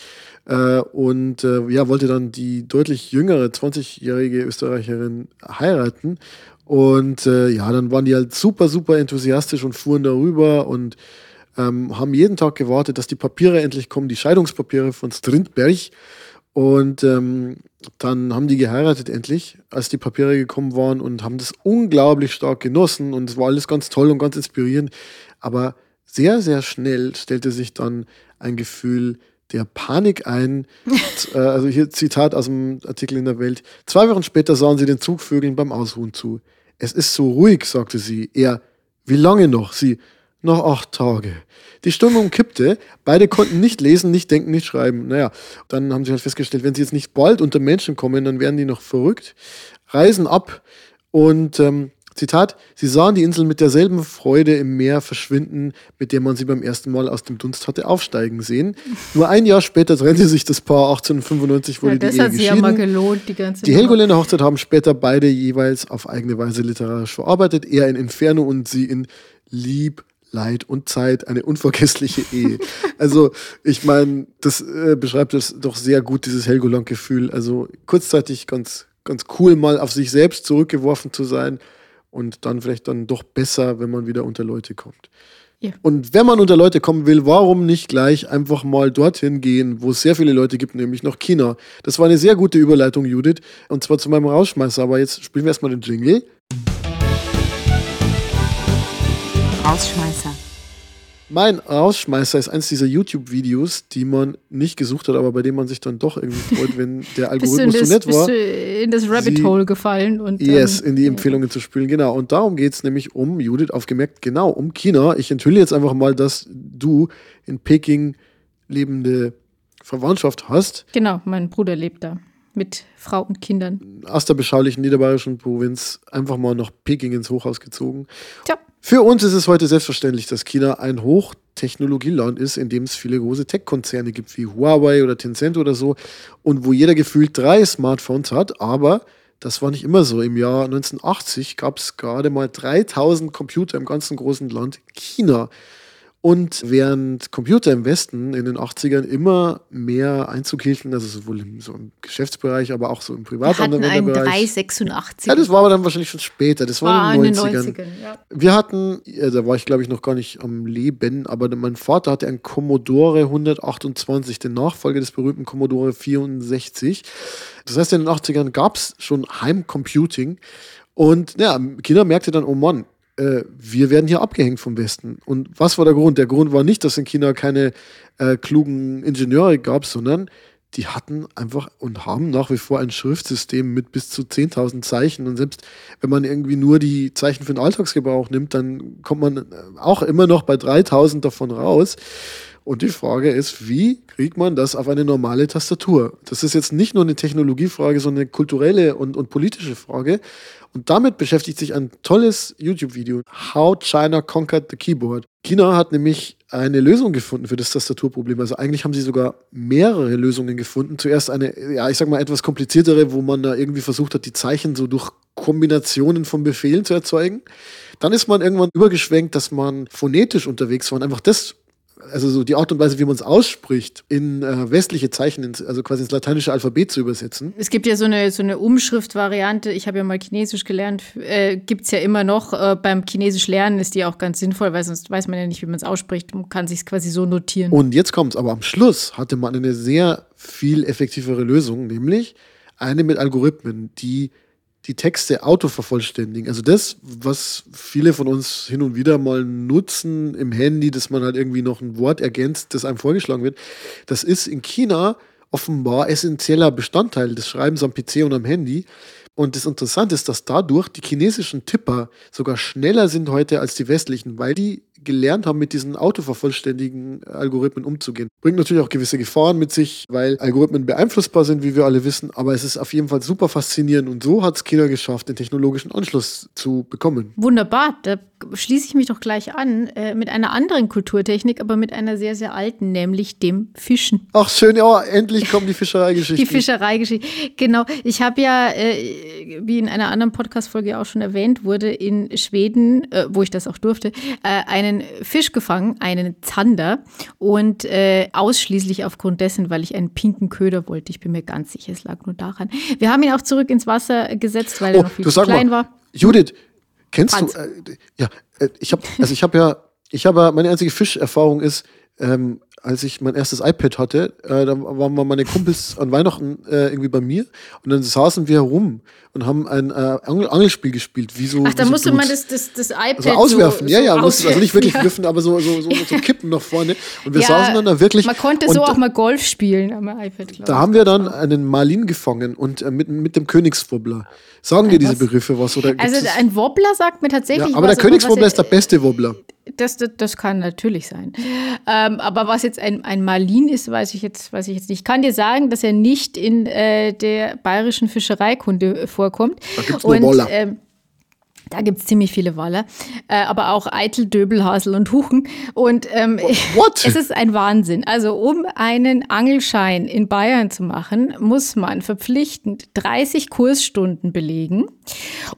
Äh, und äh, ja, wollte dann die deutlich jüngere, 20-jährige Österreicherin heiraten. Und äh, ja, dann waren die halt super, super enthusiastisch und fuhren darüber und ähm, haben jeden Tag gewartet, dass die Papiere endlich kommen, die Scheidungspapiere von Strindberg. Und ähm, dann haben die geheiratet endlich, als die Papiere gekommen waren und haben das unglaublich stark genossen und es war alles ganz toll und ganz inspirierend. Aber sehr, sehr schnell stellte sich dann ein Gefühl der Panik ein. Äh, also hier Zitat aus dem Artikel in der Welt. Zwei Wochen später sahen sie den Zugvögeln beim Ausruhen zu. Es ist so ruhig, sagte sie. Er, wie lange noch? Sie, noch acht Tage. Die Stimmung kippte. Beide konnten nicht lesen, nicht denken, nicht schreiben. Naja, dann haben sie halt festgestellt, wenn sie jetzt nicht bald unter Menschen kommen, dann werden die noch verrückt. Reisen ab und ähm, Zitat, sie sahen die Insel mit derselben Freude im Meer verschwinden, mit der man sie beim ersten Mal aus dem Dunst hatte aufsteigen sehen. Nur ein Jahr später trennte sich das Paar, 1895 wurde ja, das die Ehe hat sich ja mal gelohnt, die ganze Die Helgoländer Hochzeit haben später beide jeweils auf eigene Weise literarisch verarbeitet, er in Inferno und sie in Lieb, Leid und Zeit, eine unvergessliche Ehe. also, ich meine, das äh, beschreibt das doch sehr gut, dieses Helgoland-Gefühl. Also kurzzeitig ganz, ganz cool, mal auf sich selbst zurückgeworfen zu sein und dann vielleicht dann doch besser, wenn man wieder unter Leute kommt. Ja. Und wenn man unter Leute kommen will, warum nicht gleich einfach mal dorthin gehen, wo es sehr viele Leute gibt, nämlich nach China. Das war eine sehr gute Überleitung, Judith, und zwar zu meinem Rausschmeißer. Aber jetzt spielen wir erstmal den Jingle. Rausschmeißer. Mein Rausschmeißer ist eins dieser YouTube-Videos, die man nicht gesucht hat, aber bei dem man sich dann doch irgendwie freut, wenn der Algorithmus das, so nett war. Bist du in das Rabbit Hole gefallen und. Yes, in die Empfehlungen zu spielen, genau. Und darum geht es nämlich um, Judith, aufgemerkt, genau, um China. Ich enthülle jetzt einfach mal, dass du in Peking lebende Verwandtschaft hast. Genau, mein Bruder lebt da mit Frau und Kindern. Aus der beschaulichen niederbayerischen Provinz einfach mal nach Peking ins Hochhaus gezogen. Tja. Für uns ist es heute selbstverständlich, dass China ein Hochtechnologieland ist, in dem es viele große Tech-Konzerne gibt, wie Huawei oder Tencent oder so, und wo jeder gefühlt drei Smartphones hat, aber das war nicht immer so. Im Jahr 1980 gab es gerade mal 3000 Computer im ganzen großen Land China. Und während Computer im Westen in den 80ern immer mehr Einzug hielten, also sowohl im, so im Geschäftsbereich, aber auch so im Privatanwenderbereich. Wir hatten einen 386. Ja, das war aber dann wahrscheinlich schon später. Das war, war in den 90ern. 90ern ja. Wir hatten, ja, da war ich glaube ich noch gar nicht am Leben, aber mein Vater hatte einen Commodore 128, den Nachfolger des berühmten Commodore 64. Das heißt, in den 80ern gab es schon Heimcomputing. Und ja, Kinder merkte dann, oh Mann, äh, wir werden hier abgehängt vom Westen. Und was war der Grund? Der Grund war nicht, dass in China keine äh, klugen Ingenieure gab, sondern die hatten einfach und haben nach wie vor ein Schriftsystem mit bis zu 10.000 Zeichen. Und selbst wenn man irgendwie nur die Zeichen für den Alltagsgebrauch nimmt, dann kommt man auch immer noch bei 3.000 davon raus. Und die Frage ist, wie kriegt man das auf eine normale Tastatur? Das ist jetzt nicht nur eine Technologiefrage, sondern eine kulturelle und, und politische Frage. Und damit beschäftigt sich ein tolles YouTube-Video, How China Conquered the Keyboard. China hat nämlich eine Lösung gefunden für das Tastaturproblem. Also eigentlich haben sie sogar mehrere Lösungen gefunden. Zuerst eine, ja, ich sag mal, etwas kompliziertere, wo man da irgendwie versucht hat, die Zeichen so durch Kombinationen von Befehlen zu erzeugen. Dann ist man irgendwann übergeschwenkt, dass man phonetisch unterwegs war und einfach das also so die Art und Weise, wie man es ausspricht, in äh, westliche Zeichen, ins, also quasi ins lateinische Alphabet zu übersetzen. Es gibt ja so eine, so eine Umschriftvariante, ich habe ja mal Chinesisch gelernt, äh, gibt es ja immer noch. Äh, beim Chinesisch lernen ist die auch ganz sinnvoll, weil sonst weiß man ja nicht, wie man es ausspricht und kann sich quasi so notieren. Und jetzt kommt es, aber am Schluss hatte man eine sehr viel effektivere Lösung, nämlich eine mit Algorithmen, die die Texte autovervollständigen. Also das, was viele von uns hin und wieder mal nutzen im Handy, dass man halt irgendwie noch ein Wort ergänzt, das einem vorgeschlagen wird, das ist in China offenbar essentieller Bestandteil des Schreibens am PC und am Handy. Und das Interessante ist, dass dadurch die chinesischen Tipper sogar schneller sind heute als die westlichen, weil die gelernt haben, mit diesen autovervollständigen Algorithmen umzugehen. Bringt natürlich auch gewisse Gefahren mit sich, weil Algorithmen beeinflussbar sind, wie wir alle wissen, aber es ist auf jeden Fall super faszinierend und so hat es China geschafft, den technologischen Anschluss zu bekommen. Wunderbar, da schließe ich mich doch gleich an äh, mit einer anderen Kulturtechnik, aber mit einer sehr, sehr alten, nämlich dem Fischen. Ach schön, ja, endlich kommen die Fischereigeschichten. Die Fischereigeschichte, genau. Ich habe ja, äh, wie in einer anderen Podcast-Folge auch schon erwähnt wurde, in Schweden, äh, wo ich das auch durfte, äh, einen Fisch gefangen, einen Zander und äh, ausschließlich aufgrund dessen, weil ich einen pinken Köder wollte. Ich bin mir ganz sicher, es lag nur daran. Wir haben ihn auch zurück ins Wasser gesetzt, weil oh, er noch viel zu klein mal, war. Judith, Kennst Franz. du? Äh, ja, äh, ich habe, also ich habe ja, ich habe meine einzige Fischerfahrung ist, ähm, als ich mein erstes iPad hatte, äh, da waren meine Kumpels an Weihnachten äh, irgendwie bei mir und dann saßen wir herum und haben ein äh, Angel Angelspiel gespielt. Wie so, Ach, da musste man das, das, das iPad also auswerfen. So, ja, ja, so musste, also nicht wirklich ja. wirfen, aber so, so, so, so kippen nach vorne. Und wir ja, saßen dann da wirklich. Man konnte so auch mal Golf spielen am iPad, glaube Da haben wir dann einen Marlin gefangen und äh, mit, mit dem Königswobbler. Sagen dir diese Begriffe was? Oder also ein Wobbler sagt mir tatsächlich ja, aber was. der Königswobbler ist der beste Wobbler. Das, das, das, kann natürlich sein. Ähm, aber was jetzt ein, ein Marlin ist, weiß ich, jetzt, weiß ich jetzt nicht. Ich kann dir sagen, dass er nicht in äh, der bayerischen Fischereikunde vorkommt. Da gibt's nur Woller. Ähm, da gibt es ziemlich viele Waller, äh, aber auch Eitel, Döbel, Hasel und Huchen. Und ähm, What? es ist ein Wahnsinn. Also um einen Angelschein in Bayern zu machen, muss man verpflichtend 30 Kursstunden belegen,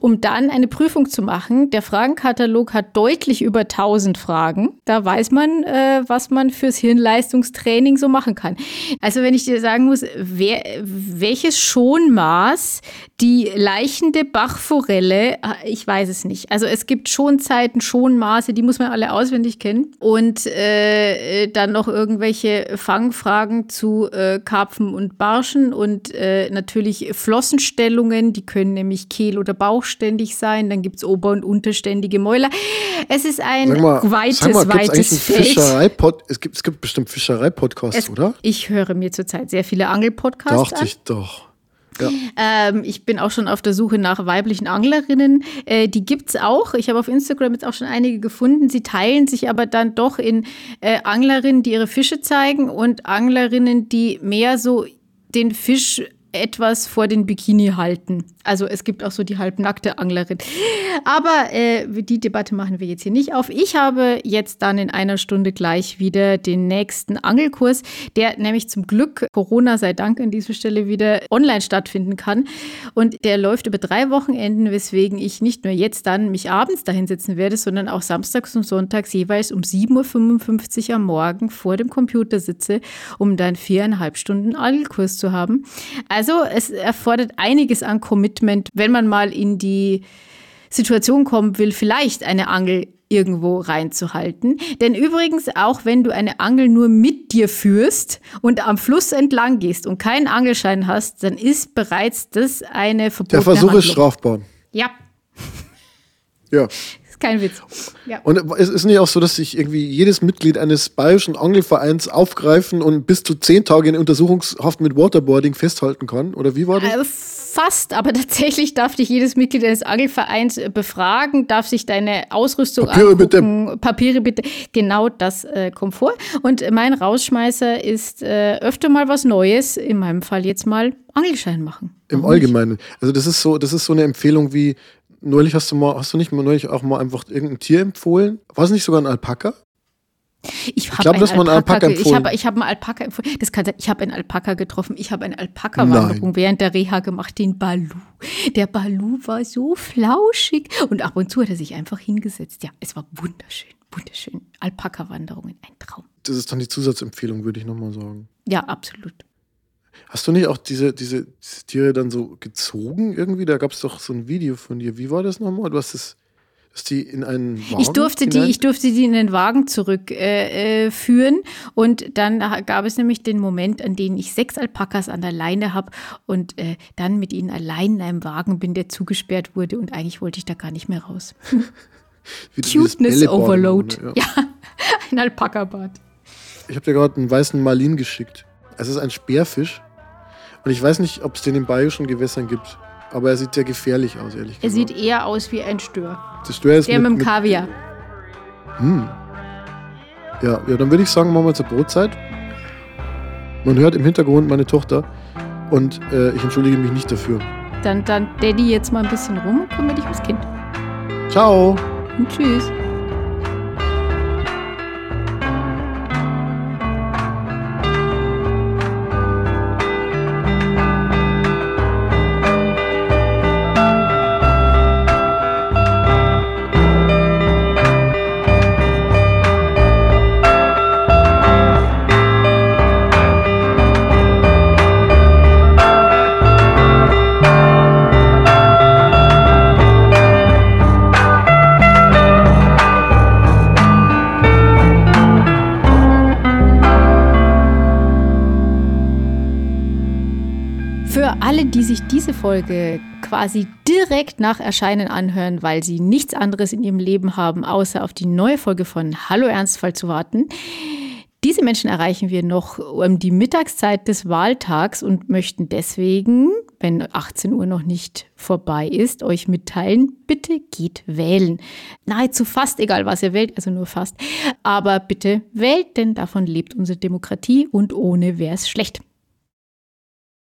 um dann eine Prüfung zu machen. Der Fragenkatalog hat deutlich über 1000 Fragen. Da weiß man, äh, was man fürs Hirnleistungstraining so machen kann. Also wenn ich dir sagen muss, wer, welches Schonmaß die leichende Bachforelle, äh, ich weiß es nicht. Also es gibt schon Zeiten, schon Maße, die muss man alle auswendig kennen. Und äh, dann noch irgendwelche Fangfragen zu äh, Karpfen und Barschen und äh, natürlich Flossenstellungen, die können nämlich kehl- oder bauchständig sein. Dann gibt es ober- und unterständige Mäuler. Es ist ein mal, weites, mal, weites Feld. es, gibt, es gibt bestimmt Fischerei-Podcasts, oder? Ich höre mir zurzeit sehr viele Angel-Podcasts Dachte ich doch. Ja. Ähm, ich bin auch schon auf der Suche nach weiblichen Anglerinnen. Äh, die gibt es auch. Ich habe auf Instagram jetzt auch schon einige gefunden. Sie teilen sich aber dann doch in äh, Anglerinnen, die ihre Fische zeigen und Anglerinnen, die mehr so den Fisch etwas vor den Bikini halten. Also es gibt auch so die halbnackte Anglerin. Aber äh, die Debatte machen wir jetzt hier nicht auf. Ich habe jetzt dann in einer Stunde gleich wieder den nächsten Angelkurs, der nämlich zum Glück, Corona sei Dank an dieser Stelle wieder online stattfinden kann. Und der läuft über drei Wochenenden, weswegen ich nicht nur jetzt dann mich abends dahinsetzen werde, sondern auch samstags und sonntags jeweils um 7.55 Uhr am Morgen vor dem Computer sitze, um dann viereinhalb Stunden Angelkurs zu haben. Also es erfordert einiges an Commitment, wenn man mal in die Situation kommen will, vielleicht eine Angel irgendwo reinzuhalten. Denn übrigens, auch wenn du eine Angel nur mit dir führst und am Fluss entlang gehst und keinen Angelschein hast, dann ist bereits das eine verbotene Der Versuch Handlung. ist strafbar. Ja, Ja. kein Witz. Ja. Und es ist nicht auch so, dass sich irgendwie jedes Mitglied eines bayerischen Angelvereins aufgreifen und bis zu zehn Tage in Untersuchungshaft mit Waterboarding festhalten kann? Oder wie war das? Äh, Fast, aber tatsächlich darf dich jedes Mitglied eines Angelvereins äh, befragen, darf sich deine Ausrüstung Papiere bitte. angucken. Papiere bitte. Genau das äh, kommt vor. Und mein Rausschmeißer ist äh, öfter mal was Neues, in meinem Fall jetzt mal Angelschein machen. Im? Allgemeinen. Also das ist so, das ist so eine Empfehlung wie neulich hast du mal, hast du nicht mal neulich auch mal einfach irgendein Tier empfohlen? War es nicht sogar ein Alpaka? Ich, hab glaub, einen dass man einen Alpaka ge- Ich empfohlen. habe ich hab einen Alpaka empfohlen. Das kann sein. Ich habe einen Alpaka getroffen. Ich habe eine Alpaka-Wanderung während der Reha gemacht, den Balu. Der Balu war so flauschig. Und ab und zu hat er sich einfach hingesetzt. Ja, es war wunderschön. Wunderschön. Alpaka-Wanderungen, ein Traum. Das ist dann die Zusatzempfehlung, würde ich nochmal sagen. Ja, absolut. Hast du nicht auch diese, diese, Tiere dann so gezogen irgendwie? Da gab es doch so ein Video von dir. Wie war das nochmal? Du hast das, dass die in einen Wagen Ich durfte, die, hinein- ich durfte die in den Wagen zurückführen äh, äh, und dann gab es nämlich den Moment, an dem ich sechs Alpakas an der Leine habe und äh, dann mit ihnen allein in einem Wagen bin, der zugesperrt wurde und eigentlich wollte ich da gar nicht mehr raus. wie Cuteness Overload. im Grunde, Ja, ein Alpaka-Bad. Ich habe dir gerade einen weißen Marlin geschickt. Es ist ein Speerfisch. Und ich weiß nicht, ob es den in bayerischen Gewässern gibt. Aber er sieht sehr gefährlich aus, ehrlich Er gesagt. sieht eher aus wie ein Stör. das Stör ist Der mit, dem Kaviar. Hm. Ja, ja, dann würde ich sagen, machen wir zur Brotzeit. Man hört im Hintergrund meine Tochter. Und äh, ich entschuldige mich nicht dafür. Dann, dann Daddy jetzt mal ein bisschen rum und kümmere dich ums Kind. Ciao! Und tschüss. Folge quasi direkt nach Erscheinen anhören, weil sie nichts anderes in ihrem Leben haben, außer auf die neue Folge von Hallo Ernstfall zu warten. Diese Menschen erreichen wir noch um die Mittagszeit des Wahltags und möchten deswegen, wenn 18 Uhr noch nicht vorbei ist, euch mitteilen, bitte geht wählen. Nahezu fast egal, was ihr wählt, also nur fast. Aber bitte wählt, denn davon lebt unsere Demokratie und ohne wäre es schlecht.